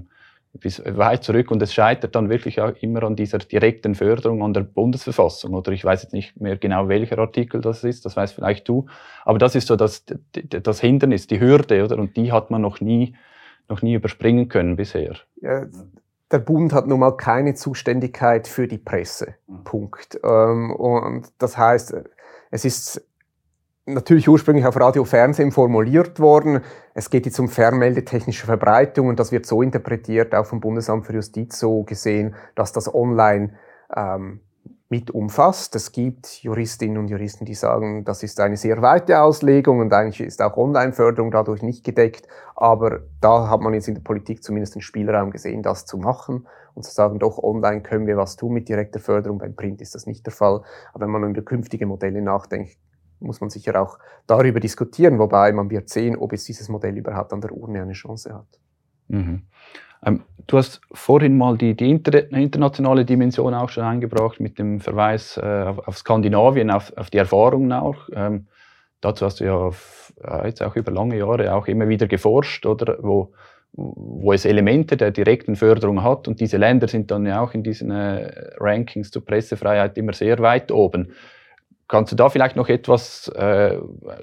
Bis weit zurück und es scheitert dann wirklich auch immer an dieser direkten Förderung an der Bundesverfassung oder ich weiß jetzt nicht mehr genau welcher Artikel das ist, das weißt vielleicht du, aber das ist so das, das Hindernis, die Hürde oder und die hat man noch nie noch nie überspringen können bisher. Ja, der Bund hat nun mal keine Zuständigkeit für die Presse. Mhm. Punkt. Ähm, und das heißt, es ist natürlich ursprünglich auf Radio Fernsehen formuliert worden. Es geht jetzt um fernmeldetechnische Verbreitung und das wird so interpretiert, auch vom Bundesamt für Justiz so gesehen, dass das online ähm, mit umfasst. Es gibt Juristinnen und Juristen, die sagen, das ist eine sehr weite Auslegung und eigentlich ist auch Online-Förderung dadurch nicht gedeckt. Aber da hat man jetzt in der Politik zumindest den Spielraum gesehen, das zu machen und zu sagen, doch, online können wir was tun mit direkter Förderung. Beim Print ist das nicht der Fall. Aber wenn man über künftige Modelle nachdenkt, muss man sicher auch darüber diskutieren, wobei man wird sehen, ob es dieses Modell überhaupt an der Urne eine Chance hat. Mhm. Ähm, du hast vorhin mal die, die inter internationale Dimension auch schon eingebracht mit dem Verweis äh, auf, auf, Skandinavien, auf, auf, die Erfahrungen auch. Ähm, dazu hast du ja auf, äh, jetzt auch über lange Jahre auch immer wieder geforscht, oder wo, wo es Elemente der direkten Förderung hat und diese Länder sind dann ja auch in diesen äh, Rankings zur Pressefreiheit immer sehr weit oben. Kannst du da vielleicht noch etwas, äh,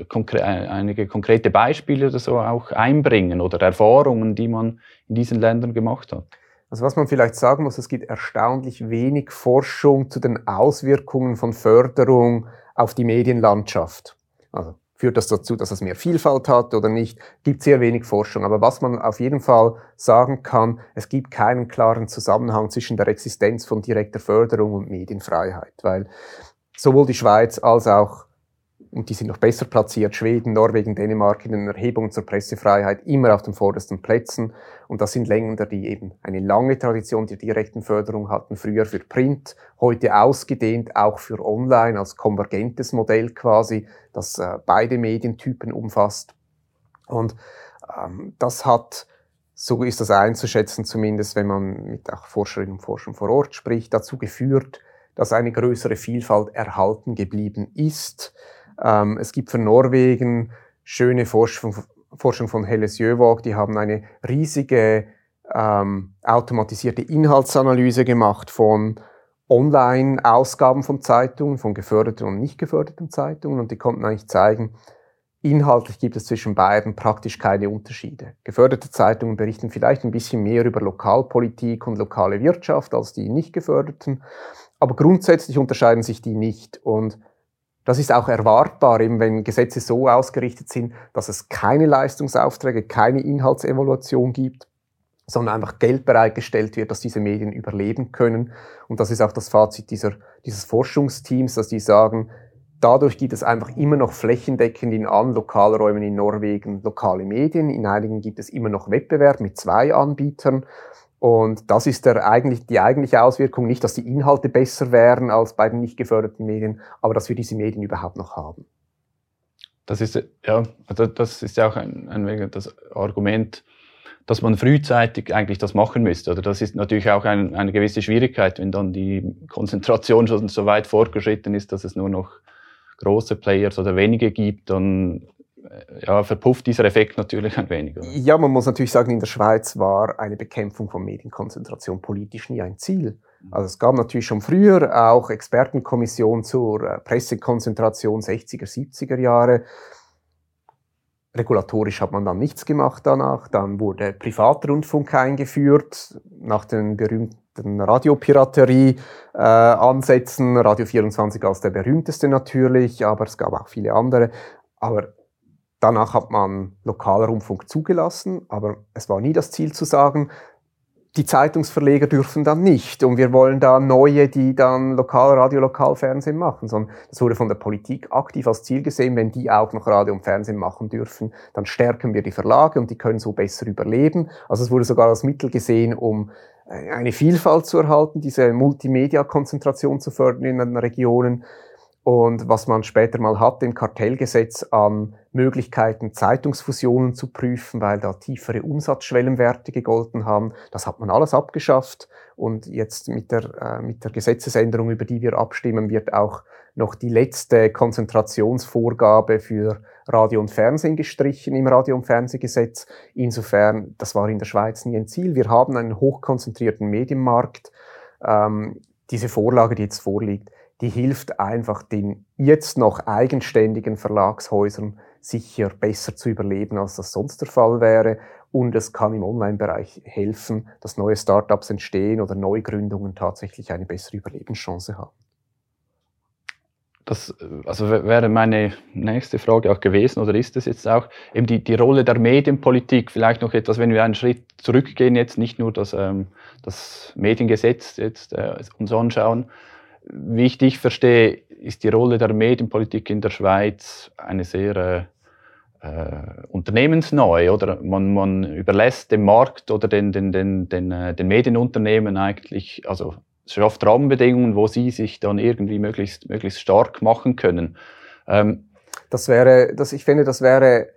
konkre einige konkrete Beispiele oder so auch einbringen oder Erfahrungen, die man in diesen Ländern gemacht hat? Also was man vielleicht sagen muss, es gibt erstaunlich wenig Forschung zu den Auswirkungen von Förderung auf die Medienlandschaft. Also führt das dazu, dass es mehr Vielfalt hat oder nicht? Gibt sehr wenig Forschung. Aber was man auf jeden Fall sagen kann, es gibt keinen klaren Zusammenhang zwischen der Existenz von direkter Förderung und Medienfreiheit, weil sowohl die Schweiz als auch und die sind noch besser platziert, Schweden, Norwegen, Dänemark in den Erhebungen zur Pressefreiheit immer auf den vordersten Plätzen. Und das sind Länder, die eben eine lange Tradition der direkten Förderung hatten, früher für Print, heute ausgedehnt auch für Online als konvergentes Modell quasi, das äh, beide Medientypen umfasst. Und ähm, das hat, so ist das einzuschätzen, zumindest wenn man mit auch Forscherinnen und Forschern vor Ort spricht, dazu geführt, dass eine größere Vielfalt erhalten geblieben ist. Ähm, es gibt für Norwegen schöne Forschung, Forschung von Helles Jövåg, die haben eine riesige ähm, automatisierte Inhaltsanalyse gemacht von Online-Ausgaben von Zeitungen, von geförderten und nicht geförderten Zeitungen und die konnten eigentlich zeigen, Inhaltlich gibt es zwischen beiden praktisch keine Unterschiede. Geförderte Zeitungen berichten vielleicht ein bisschen mehr über Lokalpolitik und lokale Wirtschaft als die nicht geförderten, aber grundsätzlich unterscheiden sich die nicht. Und das ist auch erwartbar, eben wenn Gesetze so ausgerichtet sind, dass es keine Leistungsaufträge, keine Inhaltsevaluation gibt, sondern einfach Geld bereitgestellt wird, dass diese Medien überleben können. Und das ist auch das Fazit dieser, dieses Forschungsteams, dass die sagen, dadurch gibt es einfach immer noch flächendeckend in allen Lokalräumen in Norwegen lokale Medien. In einigen gibt es immer noch Wettbewerb mit zwei Anbietern. Und das ist der eigentlich, die eigentliche Auswirkung, nicht, dass die Inhalte besser wären als bei den nicht geförderten Medien, aber dass wir diese Medien überhaupt noch haben. Das ist ja, also das ist ja auch ein, ein das Argument, dass man frühzeitig eigentlich das machen müsste. Oder das ist natürlich auch ein, eine gewisse Schwierigkeit, wenn dann die Konzentration schon so weit fortgeschritten ist, dass es nur noch große Players oder wenige gibt, dann ja, verpufft dieser Effekt natürlich ein wenig. Oder? Ja, man muss natürlich sagen, in der Schweiz war eine Bekämpfung von Medienkonzentration politisch nie ein Ziel. Mhm. Also es gab natürlich schon früher auch Expertenkommissionen zur äh, Pressekonzentration 60er, 70er Jahre. Regulatorisch hat man dann nichts gemacht danach. Dann wurde Privatrundfunk eingeführt nach den berühmten Radiopiraterie-Ansätzen. Äh, Radio 24 als der berühmteste natürlich, aber es gab auch viele andere. Aber danach hat man Lokalrundfunk zugelassen, aber es war nie das Ziel zu sagen, die Zeitungsverleger dürfen dann nicht und wir wollen da neue, die dann Lokalradio, Lokalfernsehen machen, sondern das wurde von der Politik aktiv als Ziel gesehen, wenn die auch noch Radio und Fernsehen machen dürfen, dann stärken wir die Verlage und die können so besser überleben. Also es wurde sogar als Mittel gesehen, um äh, eine Vielfalt zu erhalten, diese Multimedia-Konzentration zu fördern in den Regionen. Und was man später mal hatte im Kartellgesetz an Möglichkeiten, Zeitungsfusionen zu prüfen, weil da tiefere Umsatzschwellenwerte gegolten haben, das hat man alles abgeschafft. Und jetzt mit der, äh, mit der Gesetzesänderung, über die wir abstimmen, wird auch noch die letzte Konzentrationsvorgabe für Radio und Fernsehen gestrichen im Radio- und Fernsehgesetz. Insofern, das war in der Schweiz nie ein Ziel. Wir haben einen hochkonzentrierten Medienmarkt. Ähm, diese Vorlage, die jetzt vorliegt, die hilft einfach den jetzt noch eigenständigen Verlagshäusern sicher besser zu überleben, als das sonst der Fall wäre. Und es kann im Online-Bereich helfen, dass neue Startups entstehen oder Neugründungen tatsächlich eine bessere Überlebenschance haben. Das also wäre meine nächste Frage auch gewesen, oder ist es jetzt auch, eben die, die Rolle der Medienpolitik, vielleicht noch etwas, wenn wir einen Schritt zurückgehen, jetzt nicht nur das, ähm, das Mediengesetz jetzt äh, uns anschauen. Wie ich dich verstehe, ist die Rolle der Medienpolitik in der Schweiz eine sehr äh, äh, unternehmensneu, oder? Man, man überlässt dem Markt oder den, den, den, den, äh, den Medienunternehmen eigentlich, also schafft Rahmenbedingungen, wo sie sich dann irgendwie möglichst, möglichst stark machen können. Ähm, das wäre, das, ich finde, das wäre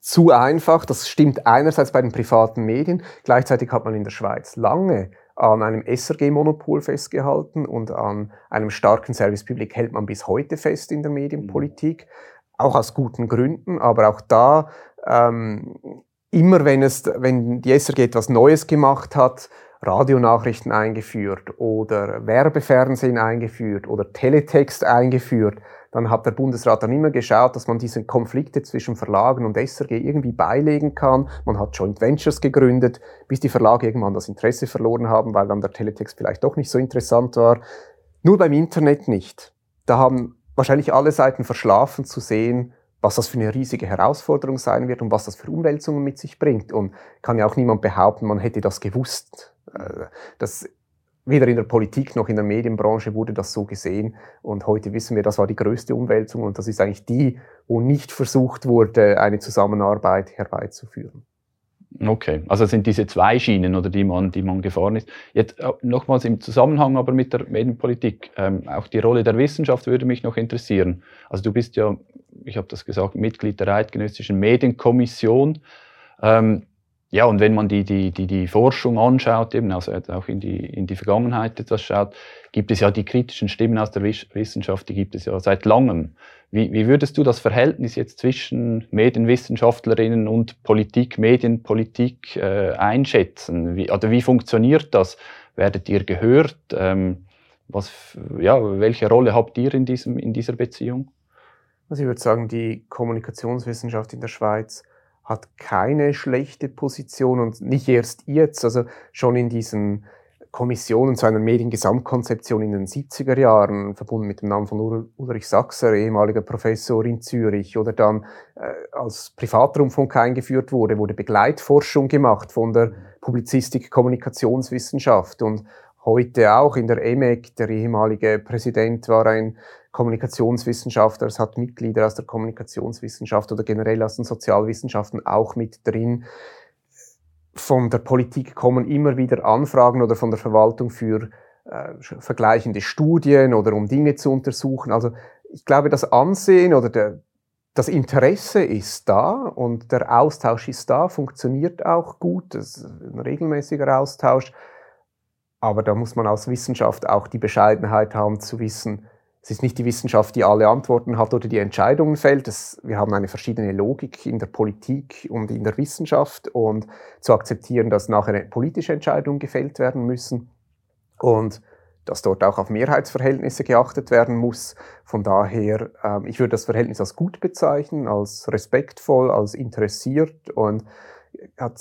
zu einfach. Das stimmt einerseits bei den privaten Medien. Gleichzeitig hat man in der Schweiz lange an einem SRG-Monopol festgehalten und an einem starken Service Public hält man bis heute fest in der Medienpolitik. Auch aus guten Gründen, aber auch da, ähm, immer wenn, es, wenn die SRG etwas Neues gemacht hat, Radionachrichten eingeführt oder Werbefernsehen eingeführt oder Teletext eingeführt, dann hat der Bundesrat dann immer geschaut, dass man diese Konflikte zwischen Verlagen und SRG irgendwie beilegen kann. Man hat Joint Ventures gegründet, bis die Verlage irgendwann das Interesse verloren haben, weil dann der Teletext vielleicht doch nicht so interessant war. Nur beim Internet nicht. Da haben wahrscheinlich alle Seiten verschlafen zu sehen, was das für eine riesige Herausforderung sein wird und was das für Umwälzungen mit sich bringt. Und kann ja auch niemand behaupten, man hätte das gewusst. Äh, das weder in der Politik noch in der Medienbranche wurde das so gesehen. Und heute wissen wir, das war die größte Umwälzung und das ist eigentlich die, wo nicht versucht wurde, eine Zusammenarbeit herbeizuführen. Okay, also sind diese zwei Schienen, oder die man, die man gefahren ist. Jetzt äh, nochmals im Zusammenhang aber mit der Medienpolitik, ähm, auch die Rolle der Wissenschaft würde mich noch interessieren. Also du bist ja, ich habe das gesagt, Mitglied der Eidgenössischen Medienkommission. Ähm, ja, und wenn man die, die, die, die Forschung anschaut, eben also auch in die, in die Vergangenheit etwas schaut, gibt es ja die kritischen Stimmen aus der Wissenschaft, die gibt es ja seit langem. Wie, wie würdest du das Verhältnis jetzt zwischen Medienwissenschaftlerinnen und Politik, Medienpolitik äh, einschätzen? Wie, oder wie funktioniert das? Werdet ihr gehört? Ähm, was, ja, welche Rolle habt ihr in, diesem, in dieser Beziehung? Also ich würde sagen, die Kommunikationswissenschaft in der Schweiz hat keine schlechte Position und nicht erst jetzt, also schon in diesen Kommissionen zu einer Mediengesamtkonzeption in den 70er Jahren, verbunden mit dem Namen von Ulrich Sachser, ehemaliger Professor in Zürich, oder dann äh, als Privatrundfunk eingeführt wurde, wurde Begleitforschung gemacht von der Publizistik-Kommunikationswissenschaft und heute auch in der EMEC, der ehemalige Präsident war ein Kommunikationswissenschaftler, es hat Mitglieder aus der Kommunikationswissenschaft oder generell aus den Sozialwissenschaften auch mit drin. Von der Politik kommen immer wieder Anfragen oder von der Verwaltung für äh, vergleichende Studien oder um Dinge zu untersuchen. Also ich glaube, das Ansehen oder der, das Interesse ist da und der Austausch ist da, funktioniert auch gut, das ist ein regelmäßiger Austausch. Aber da muss man als Wissenschaft auch die Bescheidenheit haben zu wissen, es ist nicht die Wissenschaft, die alle Antworten hat oder die Entscheidungen fällt. Das, wir haben eine verschiedene Logik in der Politik und in der Wissenschaft und zu akzeptieren, dass nachher politische Entscheidungen gefällt werden müssen und dass dort auch auf Mehrheitsverhältnisse geachtet werden muss. Von daher, äh, ich würde das Verhältnis als gut bezeichnen, als respektvoll, als interessiert und hat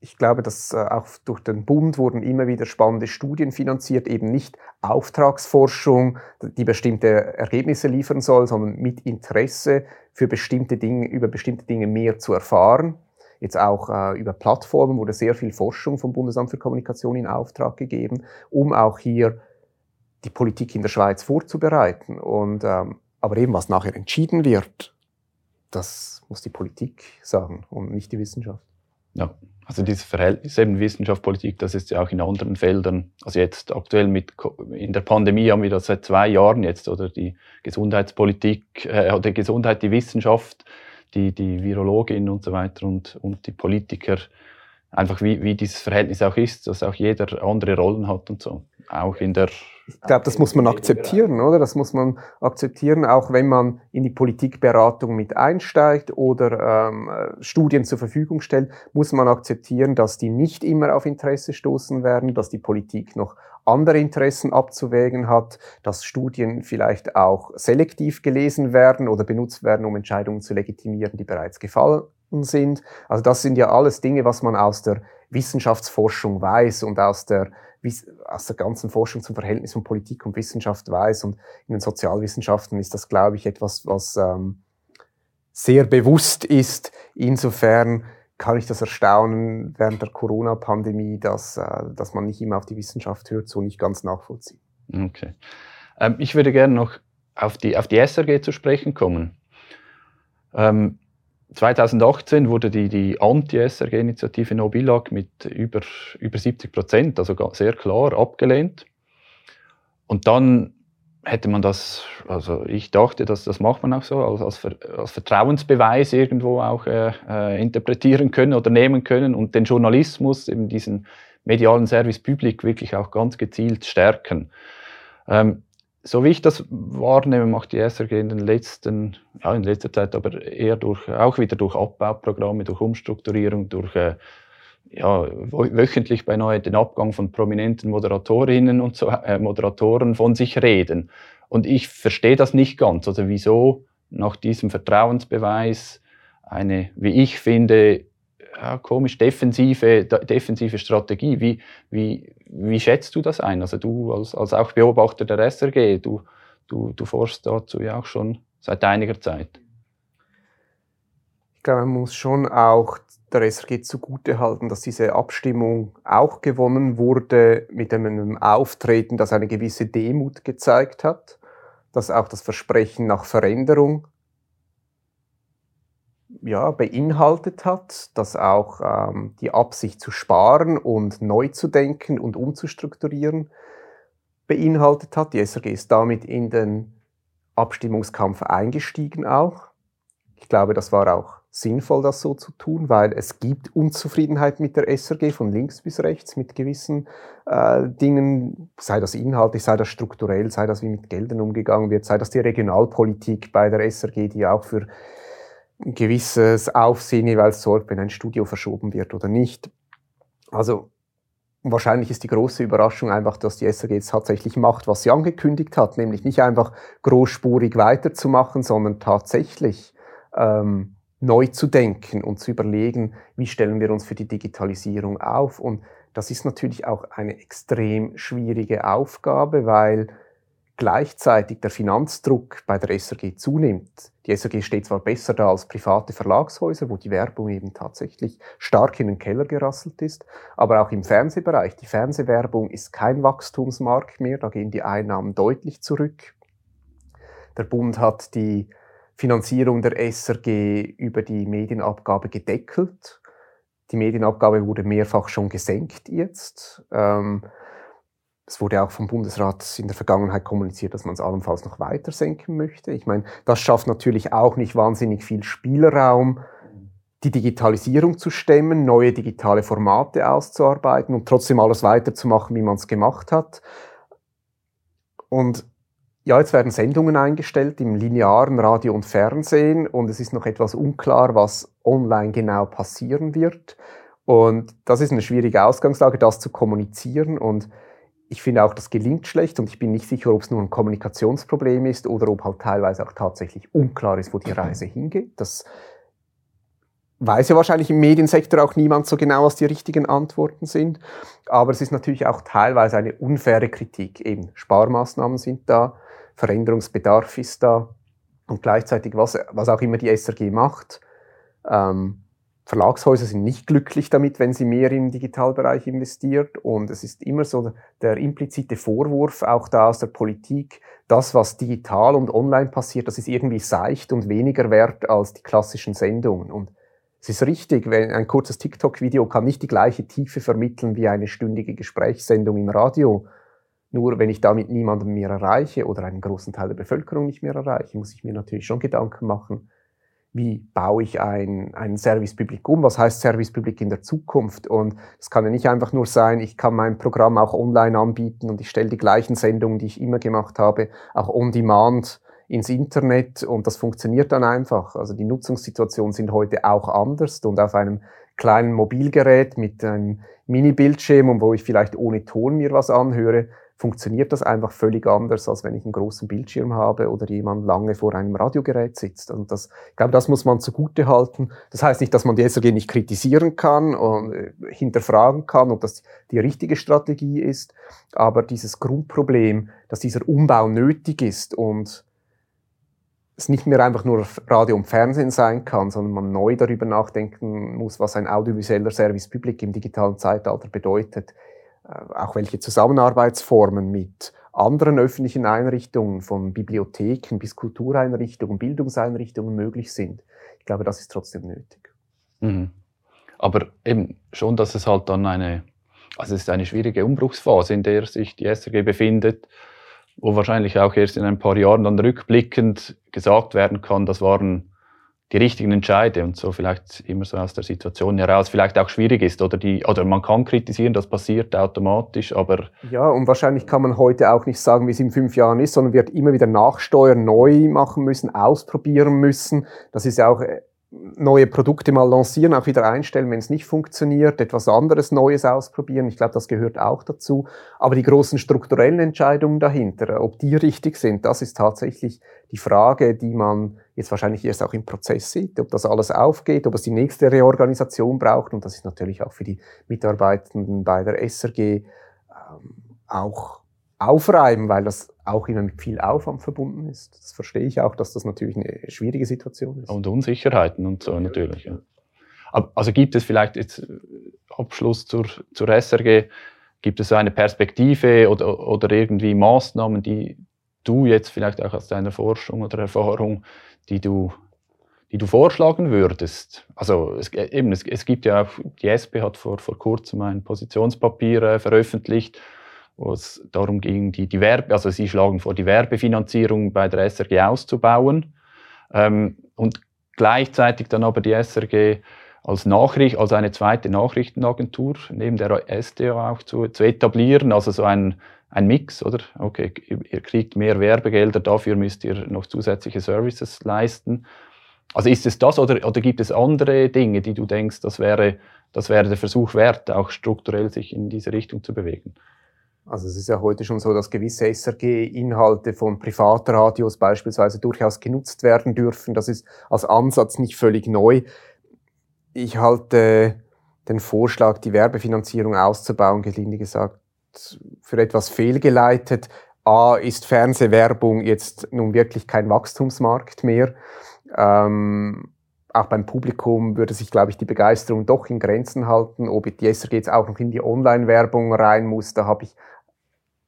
ich glaube, dass äh, auch durch den Bund wurden immer wieder spannende Studien finanziert, eben nicht Auftragsforschung, die bestimmte Ergebnisse liefern soll, sondern mit Interesse für bestimmte Dinge, über bestimmte Dinge mehr zu erfahren. Jetzt auch äh, über Plattformen wurde sehr viel Forschung vom Bundesamt für Kommunikation in Auftrag gegeben, um auch hier die Politik in der Schweiz vorzubereiten. Und, ähm, aber eben, was nachher entschieden wird, das muss die Politik sagen und nicht die Wissenschaft. Ja, also dieses Verhältnis eben Wissenschaft, Politik, das ist ja auch in anderen Feldern. Also jetzt aktuell mit in der Pandemie haben wir das seit zwei Jahren jetzt oder? Die Gesundheitspolitik äh, oder Gesundheit, die Wissenschaft, die die Virologin und so weiter und und die Politiker. Einfach wie wie dieses Verhältnis auch ist, dass auch jeder andere Rollen hat und so. Auch in der ich glaube, das muss man akzeptieren, oder? Das muss man akzeptieren, auch wenn man in die Politikberatung mit einsteigt oder ähm, Studien zur Verfügung stellt, muss man akzeptieren, dass die nicht immer auf Interesse stoßen werden, dass die Politik noch andere Interessen abzuwägen hat, dass Studien vielleicht auch selektiv gelesen werden oder benutzt werden, um Entscheidungen zu legitimieren, die bereits gefallen sind. Also das sind ja alles Dinge, was man aus der Wissenschaftsforschung weiß und aus der aus der ganzen Forschung zum Verhältnis von Politik und Wissenschaft weiß. Und in den Sozialwissenschaften ist das, glaube ich, etwas, was ähm, sehr bewusst ist. Insofern kann ich das erstaunen während der Corona-Pandemie, dass, äh, dass man nicht immer auf die Wissenschaft hört, so nicht ganz nachvollziehen. Okay. Ähm, ich würde gerne noch auf die, auf die SRG zu sprechen kommen. Ähm, 2018 wurde die, die Anti-SRG-Initiative No Billag mit über, über 70 Prozent, also sehr klar, abgelehnt. Und dann hätte man das, also ich dachte, dass das macht man auch so, als, als, als Vertrauensbeweis irgendwo auch äh, äh, interpretieren können oder nehmen können und den Journalismus, eben diesen medialen Service Public wirklich auch ganz gezielt stärken. Ähm, so wie ich das wahrnehme, macht die SRG in den letzten, ja, in letzter Zeit aber eher durch, auch wieder durch Abbauprogramme, durch Umstrukturierung, durch, äh, ja, wöchentlich beinahe den Abgang von prominenten Moderatorinnen und so, äh, Moderatoren von sich reden. Und ich verstehe das nicht ganz. Also wieso nach diesem Vertrauensbeweis eine, wie ich finde, ja, komisch defensive, defensive Strategie. Wie, wie, wie schätzt du das ein? Also du als, als auch Beobachter der SRG, du, du, du forschst dazu ja auch schon seit einiger Zeit. Ich glaube, man muss schon auch der SRG zugutehalten, dass diese Abstimmung auch gewonnen wurde mit einem Auftreten, das eine gewisse Demut gezeigt hat, dass auch das Versprechen nach Veränderung ja, beinhaltet hat, dass auch ähm, die Absicht zu sparen und neu zu denken und umzustrukturieren beinhaltet hat. Die SRG ist damit in den Abstimmungskampf eingestiegen auch. Ich glaube, das war auch sinnvoll, das so zu tun, weil es gibt Unzufriedenheit mit der SRG von links bis rechts mit gewissen äh, Dingen, sei das inhaltlich, sei das strukturell, sei das wie mit Geldern umgegangen wird, sei das die Regionalpolitik bei der SRG, die auch für gewisses Aufsehen jeweils sorgt, wenn ein Studio verschoben wird oder nicht. Also wahrscheinlich ist die große Überraschung einfach, dass die SRG jetzt tatsächlich macht, was sie angekündigt hat, nämlich nicht einfach großspurig weiterzumachen, sondern tatsächlich ähm, neu zu denken und zu überlegen, wie stellen wir uns für die Digitalisierung auf. Und das ist natürlich auch eine extrem schwierige Aufgabe, weil gleichzeitig der Finanzdruck bei der SRG zunimmt. Die SRG steht zwar besser da als private Verlagshäuser, wo die Werbung eben tatsächlich stark in den Keller gerasselt ist, aber auch im Fernsehbereich. Die Fernsehwerbung ist kein Wachstumsmarkt mehr, da gehen die Einnahmen deutlich zurück. Der Bund hat die Finanzierung der SRG über die Medienabgabe gedeckelt. Die Medienabgabe wurde mehrfach schon gesenkt jetzt. Ähm, es wurde auch vom Bundesrat in der Vergangenheit kommuniziert, dass man es allenfalls noch weiter senken möchte. Ich meine, das schafft natürlich auch nicht wahnsinnig viel Spielraum, die Digitalisierung zu stemmen, neue digitale Formate auszuarbeiten und trotzdem alles weiterzumachen, wie man es gemacht hat. Und ja, jetzt werden Sendungen eingestellt im linearen Radio und Fernsehen und es ist noch etwas unklar, was online genau passieren wird. Und das ist eine schwierige Ausgangslage, das zu kommunizieren. Und ich finde auch, das gelingt schlecht und ich bin nicht sicher, ob es nur ein Kommunikationsproblem ist oder ob halt teilweise auch tatsächlich unklar ist, wo die Reise hingeht. Das weiß ja wahrscheinlich im Mediensektor auch niemand so genau, was die richtigen Antworten sind. Aber es ist natürlich auch teilweise eine unfaire Kritik. Eben Sparmaßnahmen sind da, Veränderungsbedarf ist da und gleichzeitig, was, was auch immer die SRG macht, ähm, Verlagshäuser sind nicht glücklich damit, wenn sie mehr im Digitalbereich investiert. Und es ist immer so der implizite Vorwurf auch da aus der Politik, das, was digital und online passiert, das ist irgendwie seicht und weniger wert als die klassischen Sendungen. Und es ist richtig, wenn ein kurzes TikTok-Video kann nicht die gleiche Tiefe vermitteln wie eine stündige Gesprächssendung im Radio. Nur wenn ich damit niemanden mehr erreiche oder einen großen Teil der Bevölkerung nicht mehr erreiche, muss ich mir natürlich schon Gedanken machen, wie baue ich ein, ein Service Public um? Was heißt Service Public in der Zukunft? Und es kann ja nicht einfach nur sein, ich kann mein Programm auch online anbieten und ich stelle die gleichen Sendungen, die ich immer gemacht habe, auch on demand ins Internet und das funktioniert dann einfach. Also die Nutzungssituationen sind heute auch anders und auf einem kleinen Mobilgerät mit einem Mini-Bildschirm und wo ich vielleicht ohne Ton mir was anhöre, funktioniert das einfach völlig anders, als wenn ich einen großen Bildschirm habe oder jemand lange vor einem Radiogerät sitzt. Und das, ich glaube, das muss man zugute halten. Das heißt nicht, dass man die SRG nicht kritisieren kann und äh, hinterfragen kann, ob das die richtige Strategie ist. Aber dieses Grundproblem, dass dieser Umbau nötig ist und es nicht mehr einfach nur Radio und Fernsehen sein kann, sondern man neu darüber nachdenken muss, was ein audiovisueller Service Public im digitalen Zeitalter bedeutet. Äh, auch welche Zusammenarbeitsformen mit anderen öffentlichen Einrichtungen, von Bibliotheken bis Kultureinrichtungen, Bildungseinrichtungen möglich sind. Ich glaube, das ist trotzdem nötig. Mhm. Aber eben schon, dass es halt dann eine, also es ist eine schwierige Umbruchsphase, in der sich die SRG befindet, wo wahrscheinlich auch erst in ein paar Jahren dann rückblickend gesagt werden kann, das waren die richtigen Entscheide und so vielleicht immer so aus der Situation heraus vielleicht auch schwierig ist oder die oder man kann kritisieren, das passiert automatisch, aber ja und wahrscheinlich kann man heute auch nicht sagen, wie es in fünf Jahren ist, sondern wird immer wieder nachsteuern, neu machen müssen, ausprobieren müssen. Das ist ja auch äh, neue Produkte mal lancieren, auch wieder einstellen, wenn es nicht funktioniert, etwas anderes Neues ausprobieren. Ich glaube, das gehört auch dazu. Aber die großen strukturellen Entscheidungen dahinter, ob die richtig sind, das ist tatsächlich die Frage, die man jetzt wahrscheinlich erst auch im Prozess sieht, ob das alles aufgeht, ob es die nächste Reorganisation braucht. Und das ist natürlich auch für die Mitarbeitenden bei der SRG ähm, auch aufreiben, weil das auch immer mit viel Aufwand verbunden ist. Das verstehe ich auch, dass das natürlich eine schwierige Situation ist. Und Unsicherheiten und so natürlich. Ja. Also gibt es vielleicht jetzt äh, Abschluss zur, zur SRG, gibt es eine Perspektive oder, oder irgendwie Maßnahmen, die du jetzt vielleicht auch aus deiner Forschung oder Erfahrung, die du, die du vorschlagen würdest? Also es, eben, es, es gibt ja auch, die SP hat vor, vor kurzem ein Positionspapier äh, veröffentlicht, wo es darum ging, die, die Werbe, also sie schlagen vor, die Werbefinanzierung bei der SRG auszubauen. Ähm, und gleichzeitig dann aber die SRG als Nachricht, als eine zweite Nachrichtenagentur neben der SDA auch zu, zu etablieren, also so ein, ein Mix, oder? Okay, ihr kriegt mehr Werbegelder, dafür müsst ihr noch zusätzliche Services leisten. Also ist es das oder, oder gibt es andere Dinge, die du denkst, das wäre, das wäre der Versuch wert, auch strukturell sich in diese Richtung zu bewegen? Also es ist ja heute schon so, dass gewisse SRG-Inhalte von Privatradios beispielsweise durchaus genutzt werden dürfen. Das ist als Ansatz nicht völlig neu. Ich halte den Vorschlag, die Werbefinanzierung auszubauen, gelinde gesagt, für etwas fehlgeleitet. A, ist Fernsehwerbung jetzt nun wirklich kein Wachstumsmarkt mehr. Ähm, auch beim Publikum würde sich, glaube ich, die Begeisterung doch in Grenzen halten. Ob die SRG jetzt auch noch in die Online-Werbung rein muss, da habe ich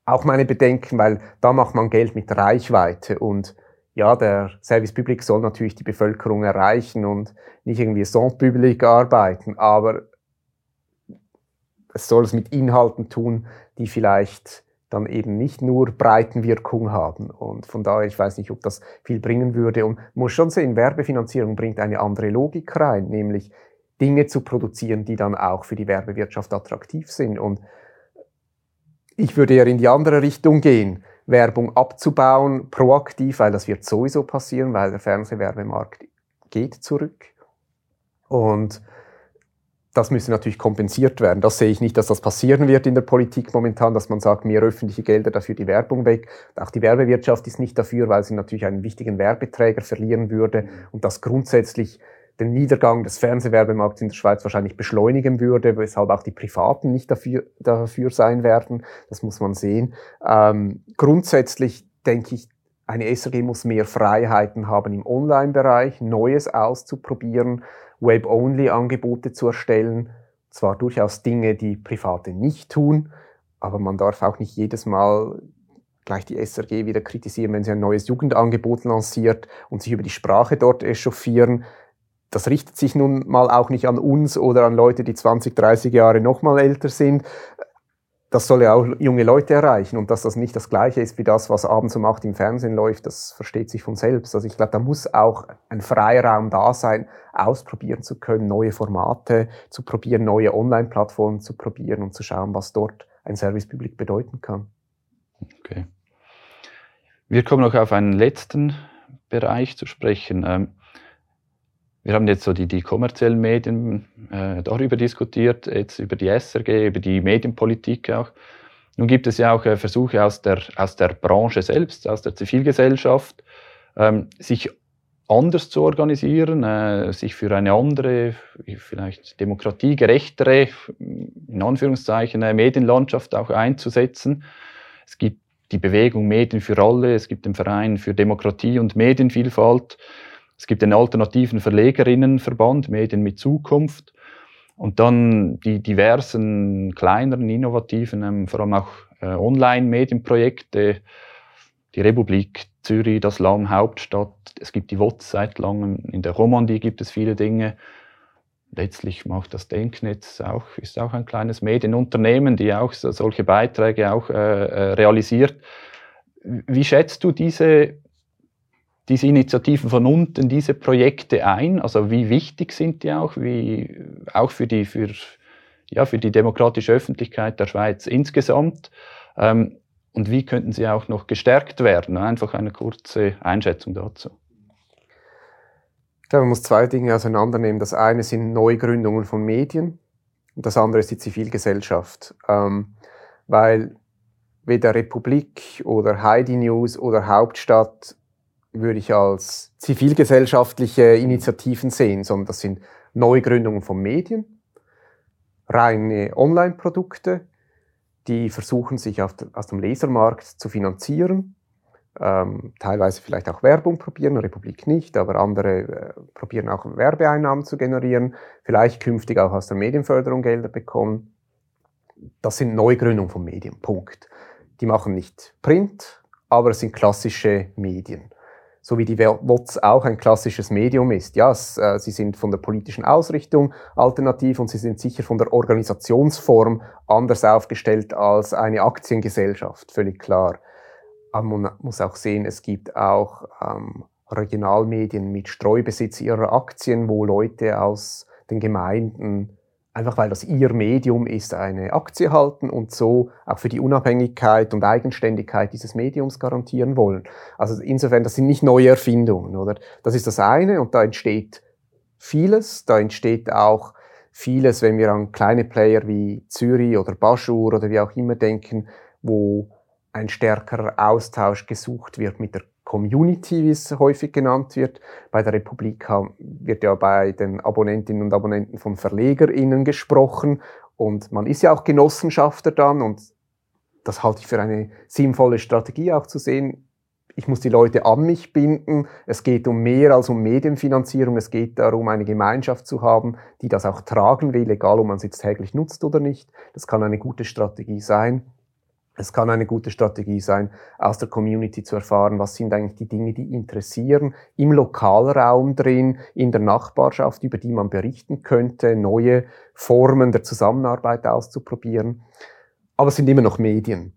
auch meine Bedenken, weil da macht man Geld mit Reichweite und ja, der Service Public soll natürlich die Bevölkerung erreichen und nicht irgendwie sans public arbeiten, aber es soll es mit Inhalten tun, die vielleicht dann eben nicht nur Breitenwirkung haben. Und von daher, ich weiß nicht, ob das viel bringen würde. Und muss schon sehen, Werbefinanzierung bringt eine andere Logik rein, nämlich Dinge zu produzieren, die dann auch für die Werbewirtschaft attraktiv sind. Und ich würde eher in die andere Richtung gehen, Werbung abzubauen, proaktiv, weil das wird sowieso passieren, weil der Fernsehwerbemarkt geht zurück. Und das müsste natürlich kompensiert werden. Das sehe ich nicht, dass das passieren wird in der Politik momentan, dass man sagt, mehr öffentliche Gelder, dafür die Werbung weg. Auch die Werbewirtschaft ist nicht dafür, weil sie natürlich einen wichtigen Werbeträger verlieren würde und das grundsätzlich den Niedergang des Fernsehwerbemarkts in der Schweiz wahrscheinlich beschleunigen würde, weshalb auch die Privaten nicht dafür, dafür sein werden. Das muss man sehen. Ähm, grundsätzlich denke ich, eine SRG muss mehr Freiheiten haben im Online-Bereich, Neues auszuprobieren, Web-Only-Angebote zu erstellen. Zwar durchaus Dinge, die Private nicht tun, aber man darf auch nicht jedes Mal gleich die SRG wieder kritisieren, wenn sie ein neues Jugendangebot lanciert und sich über die Sprache dort echauffieren das richtet sich nun mal auch nicht an uns oder an Leute, die 20, 30 Jahre noch mal älter sind. Das soll ja auch junge Leute erreichen und dass das nicht das Gleiche ist wie das, was abends um acht im Fernsehen läuft, das versteht sich von selbst. Also ich glaube, da muss auch ein Freiraum da sein, ausprobieren zu können, neue Formate zu probieren, neue Online-Plattformen zu probieren und zu schauen, was dort ein Service Public bedeuten kann. Okay. Wir kommen noch auf einen letzten Bereich zu sprechen. Wir haben jetzt so die, die kommerziellen Medien äh, darüber diskutiert, jetzt über die SRG, über die Medienpolitik auch. Nun gibt es ja auch äh, Versuche aus der, aus der Branche selbst, aus der Zivilgesellschaft, ähm, sich anders zu organisieren, äh, sich für eine andere, vielleicht demokratiegerechtere, in Anführungszeichen, äh, Medienlandschaft auch einzusetzen. Es gibt die Bewegung Medien für alle, es gibt den Verein für Demokratie und Medienvielfalt. Es gibt den alternativen Verlegerinnenverband Medien mit Zukunft und dann die diversen kleineren, innovativen, ähm, vor allem auch äh, Online-Medienprojekte, die Republik Zürich, das Lamm Hauptstadt. Es gibt die WOTS seit langem. In der Romandie gibt es viele Dinge. Letztlich macht das Denknetz auch, ist auch ein kleines Medienunternehmen, die auch solche Beiträge auch äh, äh realisiert. Wie schätzt du diese diese Initiativen von unten, diese Projekte ein? Also wie wichtig sind die auch, wie, auch für die, für, ja, für die demokratische Öffentlichkeit der Schweiz insgesamt? Ähm, und wie könnten sie auch noch gestärkt werden? Einfach eine kurze Einschätzung dazu. Ich glaube, man muss zwei Dinge auseinandernehmen. Das eine sind Neugründungen von Medien und das andere ist die Zivilgesellschaft. Ähm, weil weder Republik oder Heidi News oder Hauptstadt würde ich als zivilgesellschaftliche Initiativen sehen, sondern das sind Neugründungen von Medien, reine Online-Produkte, die versuchen, sich aus dem Lesermarkt zu finanzieren, ähm, teilweise vielleicht auch Werbung probieren, Republik nicht, aber andere äh, probieren auch Werbeeinnahmen zu generieren, vielleicht künftig auch aus der Medienförderung Gelder bekommen. Das sind Neugründungen von Medien, Punkt. Die machen nicht Print, aber es sind klassische Medien so wie die WOTS auch ein klassisches Medium ist. Ja, es, äh, sie sind von der politischen Ausrichtung alternativ und sie sind sicher von der Organisationsform anders aufgestellt als eine Aktiengesellschaft, völlig klar. Aber man muss auch sehen, es gibt auch ähm, Regionalmedien mit Streubesitz ihrer Aktien, wo Leute aus den Gemeinden einfach weil das ihr Medium ist, eine Aktie halten und so auch für die Unabhängigkeit und Eigenständigkeit dieses Mediums garantieren wollen. Also insofern, das sind nicht neue Erfindungen, oder? Das ist das eine und da entsteht vieles, da entsteht auch vieles, wenn wir an kleine Player wie Zürich oder Baschur oder wie auch immer denken, wo ein stärkerer Austausch gesucht wird mit der Community, wie es häufig genannt wird. Bei der Republik wird ja bei den Abonnentinnen und Abonnenten von VerlegerInnen gesprochen und man ist ja auch Genossenschafter dann und das halte ich für eine sinnvolle Strategie auch zu sehen. Ich muss die Leute an mich binden. Es geht um mehr als um Medienfinanzierung. Es geht darum, eine Gemeinschaft zu haben, die das auch tragen will, egal ob man es jetzt täglich nutzt oder nicht. Das kann eine gute Strategie sein. Es kann eine gute Strategie sein, aus der Community zu erfahren, was sind eigentlich die Dinge, die interessieren, im Lokalraum drin, in der Nachbarschaft, über die man berichten könnte, neue Formen der Zusammenarbeit auszuprobieren. Aber es sind immer noch Medien.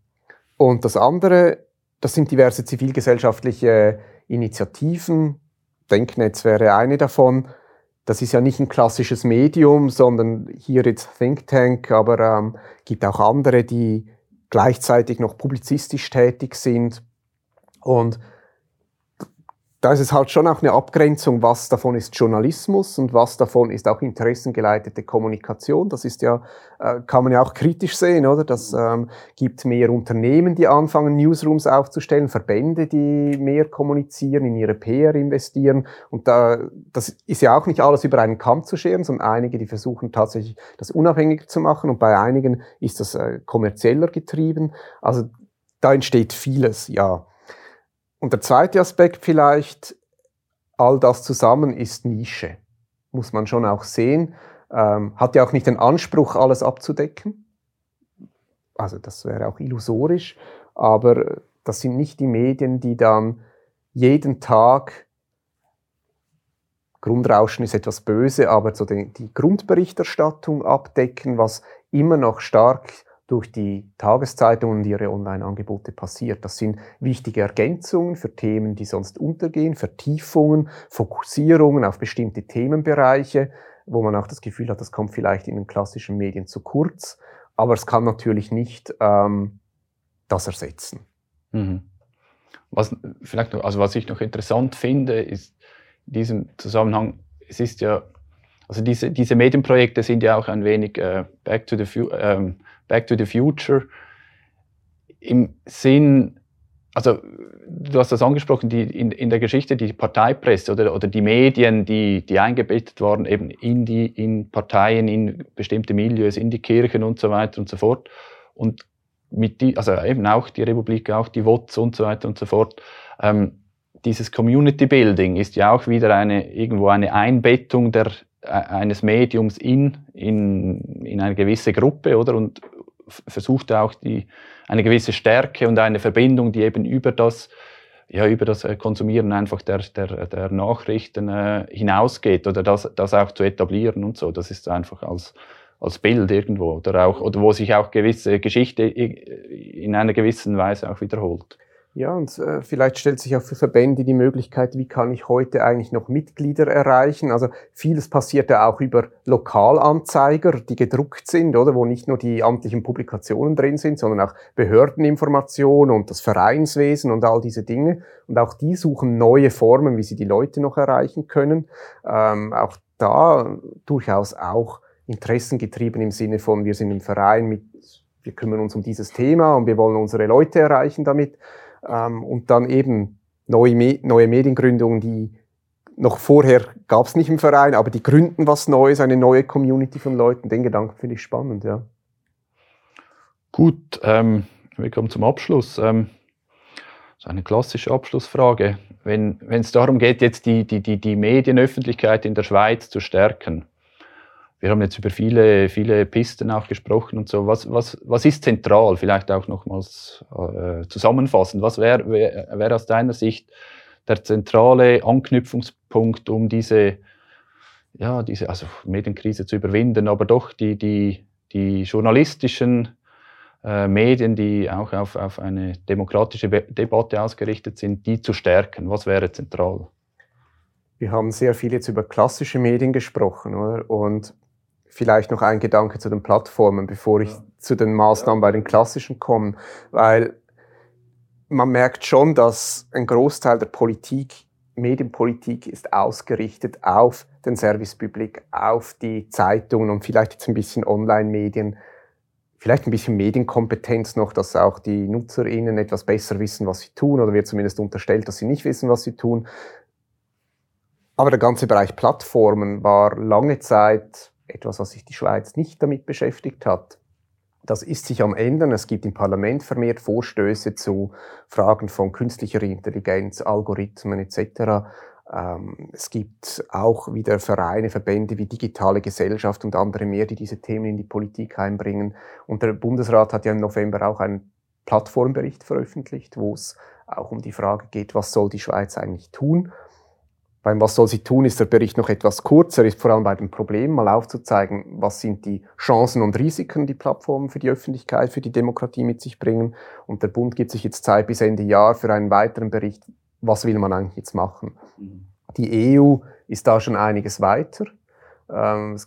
Und das andere, das sind diverse zivilgesellschaftliche Initiativen. Denknetz wäre eine davon. Das ist ja nicht ein klassisches Medium, sondern hier jetzt Think Tank, aber ähm, gibt auch andere, die gleichzeitig noch publizistisch tätig sind. Und da ist es halt schon auch eine Abgrenzung, was davon ist Journalismus und was davon ist auch interessengeleitete Kommunikation. Das ist ja, äh, kann man ja auch kritisch sehen, oder? Das ähm, gibt mehr Unternehmen, die anfangen, Newsrooms aufzustellen, Verbände, die mehr kommunizieren, in ihre PR investieren. Und da, das ist ja auch nicht alles über einen Kamm zu scheren, sondern einige, die versuchen tatsächlich das unabhängiger zu machen und bei einigen ist das äh, kommerzieller getrieben. Also da entsteht vieles, ja. Und der zweite Aspekt vielleicht, all das zusammen ist Nische. Muss man schon auch sehen. Ähm, hat ja auch nicht den Anspruch, alles abzudecken. Also das wäre auch illusorisch. Aber das sind nicht die Medien, die dann jeden Tag Grundrauschen ist etwas böse, aber so die, die Grundberichterstattung abdecken, was immer noch stark durch die Tageszeitungen und ihre Online-Angebote passiert. Das sind wichtige Ergänzungen für Themen, die sonst untergehen, Vertiefungen, Fokussierungen auf bestimmte Themenbereiche, wo man auch das Gefühl hat, das kommt vielleicht in den klassischen Medien zu kurz, aber es kann natürlich nicht ähm, das ersetzen. Mhm. Was, vielleicht noch, also was ich noch interessant finde, ist in diesem Zusammenhang, es ist ja, also diese, diese Medienprojekte sind ja auch ein wenig äh, back to the ähm, Back to the Future im Sinn, also du hast das angesprochen, die, in, in der Geschichte die Parteipresse oder, oder die Medien, die, die eingebettet waren eben in die in Parteien, in bestimmte Milieus, in die Kirchen und so weiter und so fort. Und mit die, also eben auch die Republik, auch die WOTS und so weiter und so fort. Ähm, dieses Community Building ist ja auch wieder eine, irgendwo eine Einbettung der, eines Mediums in, in, in eine gewisse Gruppe, oder? Und versucht auch die, eine gewisse Stärke und eine Verbindung, die eben über das, ja, über das äh, Konsumieren einfach der, der, der Nachrichten äh, hinausgeht oder das, das auch zu etablieren und so. Das ist einfach als, als Bild irgendwo oder auch, oder wo sich auch gewisse Geschichte in einer gewissen Weise auch wiederholt. Ja, und äh, vielleicht stellt sich auch für Verbände die Möglichkeit, wie kann ich heute eigentlich noch Mitglieder erreichen? Also vieles passiert ja auch über Lokalanzeiger, die gedruckt sind, oder wo nicht nur die amtlichen Publikationen drin sind, sondern auch Behördeninformationen und das Vereinswesen und all diese Dinge. Und auch die suchen neue Formen, wie sie die Leute noch erreichen können. Ähm, auch da durchaus auch interessengetrieben im Sinne von, wir sind im Verein mit wir kümmern uns um dieses Thema und wir wollen unsere Leute erreichen damit. Ähm, und dann eben neue, Me neue Mediengründungen, die noch vorher gab es nicht im Verein, aber die gründen was Neues, eine neue Community von Leuten. Den Gedanken finde ich spannend, ja. Gut, ähm, wir kommen zum Abschluss. Ähm, Das ist eine klassische Abschlussfrage. Wenn es darum geht, jetzt die, die, die, die Medienöffentlichkeit in der Schweiz zu stärken, wir haben jetzt über viele, viele Pisten auch gesprochen und so. Was, was, was ist zentral? Vielleicht auch nochmals äh, zusammenfassend. Was wäre wär, wär aus deiner Sicht der zentrale Anknüpfungspunkt, um diese, ja, diese also Medienkrise zu überwinden, aber doch die, die, die journalistischen äh, Medien, die auch auf, auf eine demokratische Be Debatte ausgerichtet sind, die zu stärken? Was wäre zentral? Wir haben sehr viel jetzt über klassische Medien gesprochen, oder? Und vielleicht noch ein Gedanke zu den Plattformen, bevor ich ja. zu den Maßnahmen bei den klassischen komme, weil man merkt schon, dass ein Großteil der Politik, Medienpolitik ist ausgerichtet auf den Servicepublik, auf die Zeitungen und vielleicht jetzt ein bisschen Online-Medien, vielleicht ein bisschen Medienkompetenz noch, dass auch die NutzerInnen etwas besser wissen, was sie tun, oder wird zumindest unterstellt, dass sie nicht wissen, was sie tun. Aber der ganze Bereich Plattformen war lange Zeit etwas, was sich die Schweiz nicht damit beschäftigt hat. Das ist sich am Ändern. Es gibt im Parlament vermehrt Vorstöße zu Fragen von künstlicher Intelligenz, Algorithmen etc. Ähm, es gibt auch wieder Vereine, Verbände wie Digitale Gesellschaft und andere mehr, die diese Themen in die Politik einbringen. Und der Bundesrat hat ja im November auch einen Plattformbericht veröffentlicht, wo es auch um die Frage geht, was soll die Schweiz eigentlich tun. Beim Was soll sie tun, ist der Bericht noch etwas kurzer, ist vor allem bei dem Problem mal aufzuzeigen, was sind die Chancen und Risiken, die Plattformen für die Öffentlichkeit, für die Demokratie mit sich bringen. Und der Bund gibt sich jetzt Zeit bis Ende Jahr für einen weiteren Bericht, was will man eigentlich jetzt machen. Mhm. Die EU ist da schon einiges weiter. Ähm,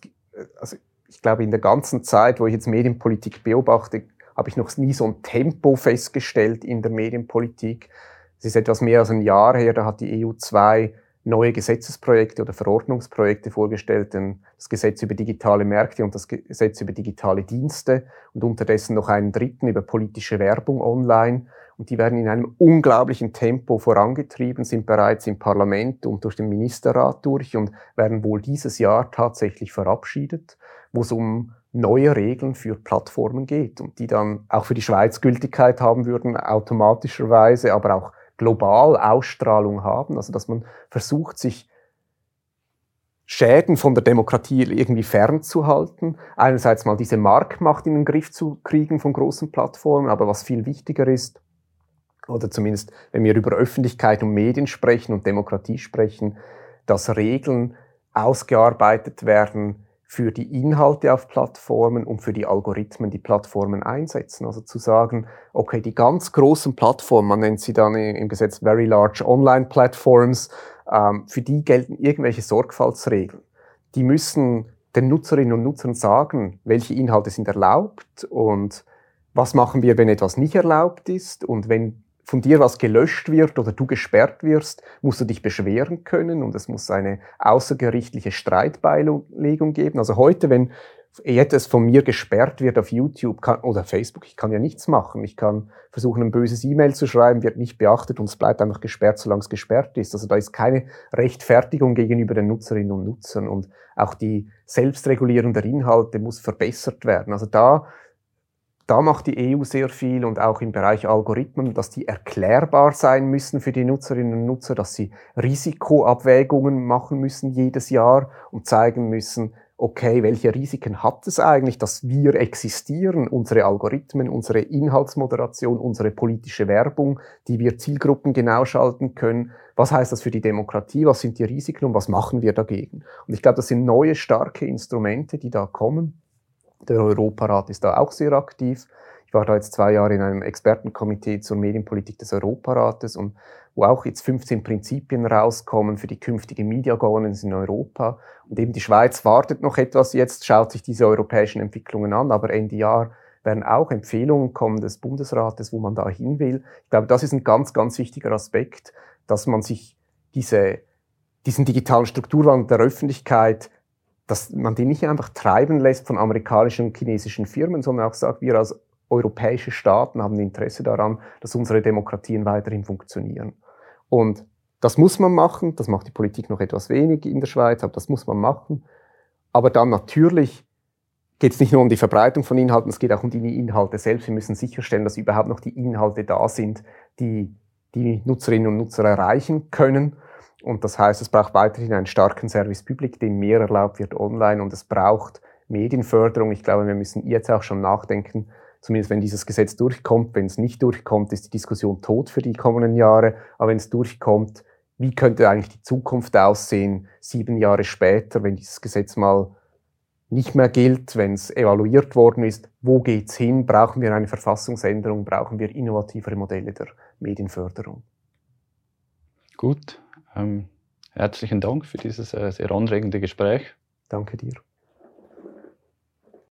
also ich glaube, in der ganzen Zeit, wo ich jetzt Medienpolitik beobachte, habe ich noch nie so ein Tempo festgestellt in der Medienpolitik. Es ist etwas mehr als ein Jahr her, da hat die EU zwei neue Gesetzesprojekte oder Verordnungsprojekte vorgestellt, denn das Gesetz über digitale Märkte und das Gesetz über digitale Dienste und unterdessen noch einen dritten über politische Werbung online. Und die werden in einem unglaublichen Tempo vorangetrieben, sind bereits im Parlament und durch den Ministerrat durch und werden wohl dieses Jahr tatsächlich verabschiedet, wo es um neue Regeln für Plattformen geht und die dann auch für die Schweiz Gültigkeit haben würden, automatischerweise, aber auch global Ausstrahlung haben, also dass man versucht, sich Schäden von der Demokratie irgendwie fernzuhalten. Einerseits mal diese Marktmacht in den Griff zu kriegen von großen Plattformen, aber was viel wichtiger ist, oder zumindest wenn wir über Öffentlichkeit und Medien sprechen und Demokratie sprechen, dass Regeln ausgearbeitet werden, für die Inhalte auf Plattformen und für die Algorithmen, die Plattformen einsetzen. Also zu sagen, okay, die ganz großen Plattformen, man nennt sie dann im Gesetz Very Large Online Platforms, ähm, für die gelten irgendwelche Sorgfaltsregeln. Die müssen den Nutzerinnen und Nutzern sagen, welche Inhalte sind erlaubt und was machen wir, wenn etwas nicht erlaubt ist und wenn von dir was gelöscht wird oder du gesperrt wirst, musst du dich beschweren können und es muss eine außergerichtliche Streitbeilegung geben. Also heute, wenn etwas von mir gesperrt wird auf YouTube kann, oder Facebook, ich kann ja nichts machen. Ich kann versuchen, ein böses E-Mail zu schreiben, wird nicht beachtet und es bleibt einfach gesperrt, solange es gesperrt ist. Also da ist keine Rechtfertigung gegenüber den Nutzerinnen und Nutzern und auch die Selbstregulierung der Inhalte muss verbessert werden. Also da da macht die EU sehr viel und auch im Bereich Algorithmen, dass die erklärbar sein müssen für die Nutzerinnen und Nutzer, dass sie Risikoabwägungen machen müssen jedes Jahr und zeigen müssen, okay, welche Risiken hat es eigentlich, dass wir existieren, unsere Algorithmen, unsere Inhaltsmoderation, unsere politische Werbung, die wir Zielgruppen genau schalten können. Was heißt das für die Demokratie? Was sind die Risiken und was machen wir dagegen? Und ich glaube, das sind neue, starke Instrumente, die da kommen. Der Europarat ist da auch sehr aktiv. Ich war da jetzt zwei Jahre in einem Expertenkomitee zur Medienpolitik des Europarates und wo auch jetzt 15 Prinzipien rauskommen für die künftige Media Governance in Europa. Und eben die Schweiz wartet noch etwas jetzt, schaut sich diese europäischen Entwicklungen an, aber Ende Jahr werden auch Empfehlungen kommen des Bundesrates, wo man da hin will. Ich glaube, das ist ein ganz, ganz wichtiger Aspekt, dass man sich diese, diesen digitalen Strukturwandel der Öffentlichkeit dass man die nicht einfach treiben lässt von amerikanischen und chinesischen Firmen, sondern auch sagt, wir als europäische Staaten haben Interesse daran, dass unsere Demokratien weiterhin funktionieren. Und das muss man machen, das macht die Politik noch etwas wenig in der Schweiz, aber das muss man machen. Aber dann natürlich geht es nicht nur um die Verbreitung von Inhalten, es geht auch um die Inhalte selbst. Wir müssen sicherstellen, dass überhaupt noch die Inhalte da sind, die die Nutzerinnen und Nutzer erreichen können. Und das heißt, es braucht weiterhin einen starken Service Public, dem mehr erlaubt wird online und es braucht Medienförderung. Ich glaube, wir müssen jetzt auch schon nachdenken, zumindest wenn dieses Gesetz durchkommt. Wenn es nicht durchkommt, ist die Diskussion tot für die kommenden Jahre. Aber wenn es durchkommt, wie könnte eigentlich die Zukunft aussehen, sieben Jahre später, wenn dieses Gesetz mal nicht mehr gilt, wenn es evaluiert worden ist, wo geht's hin? Brauchen wir eine Verfassungsänderung? Brauchen wir innovativere Modelle der Medienförderung? Gut. Ähm, herzlichen Dank für dieses äh, sehr anregende Gespräch. Danke dir.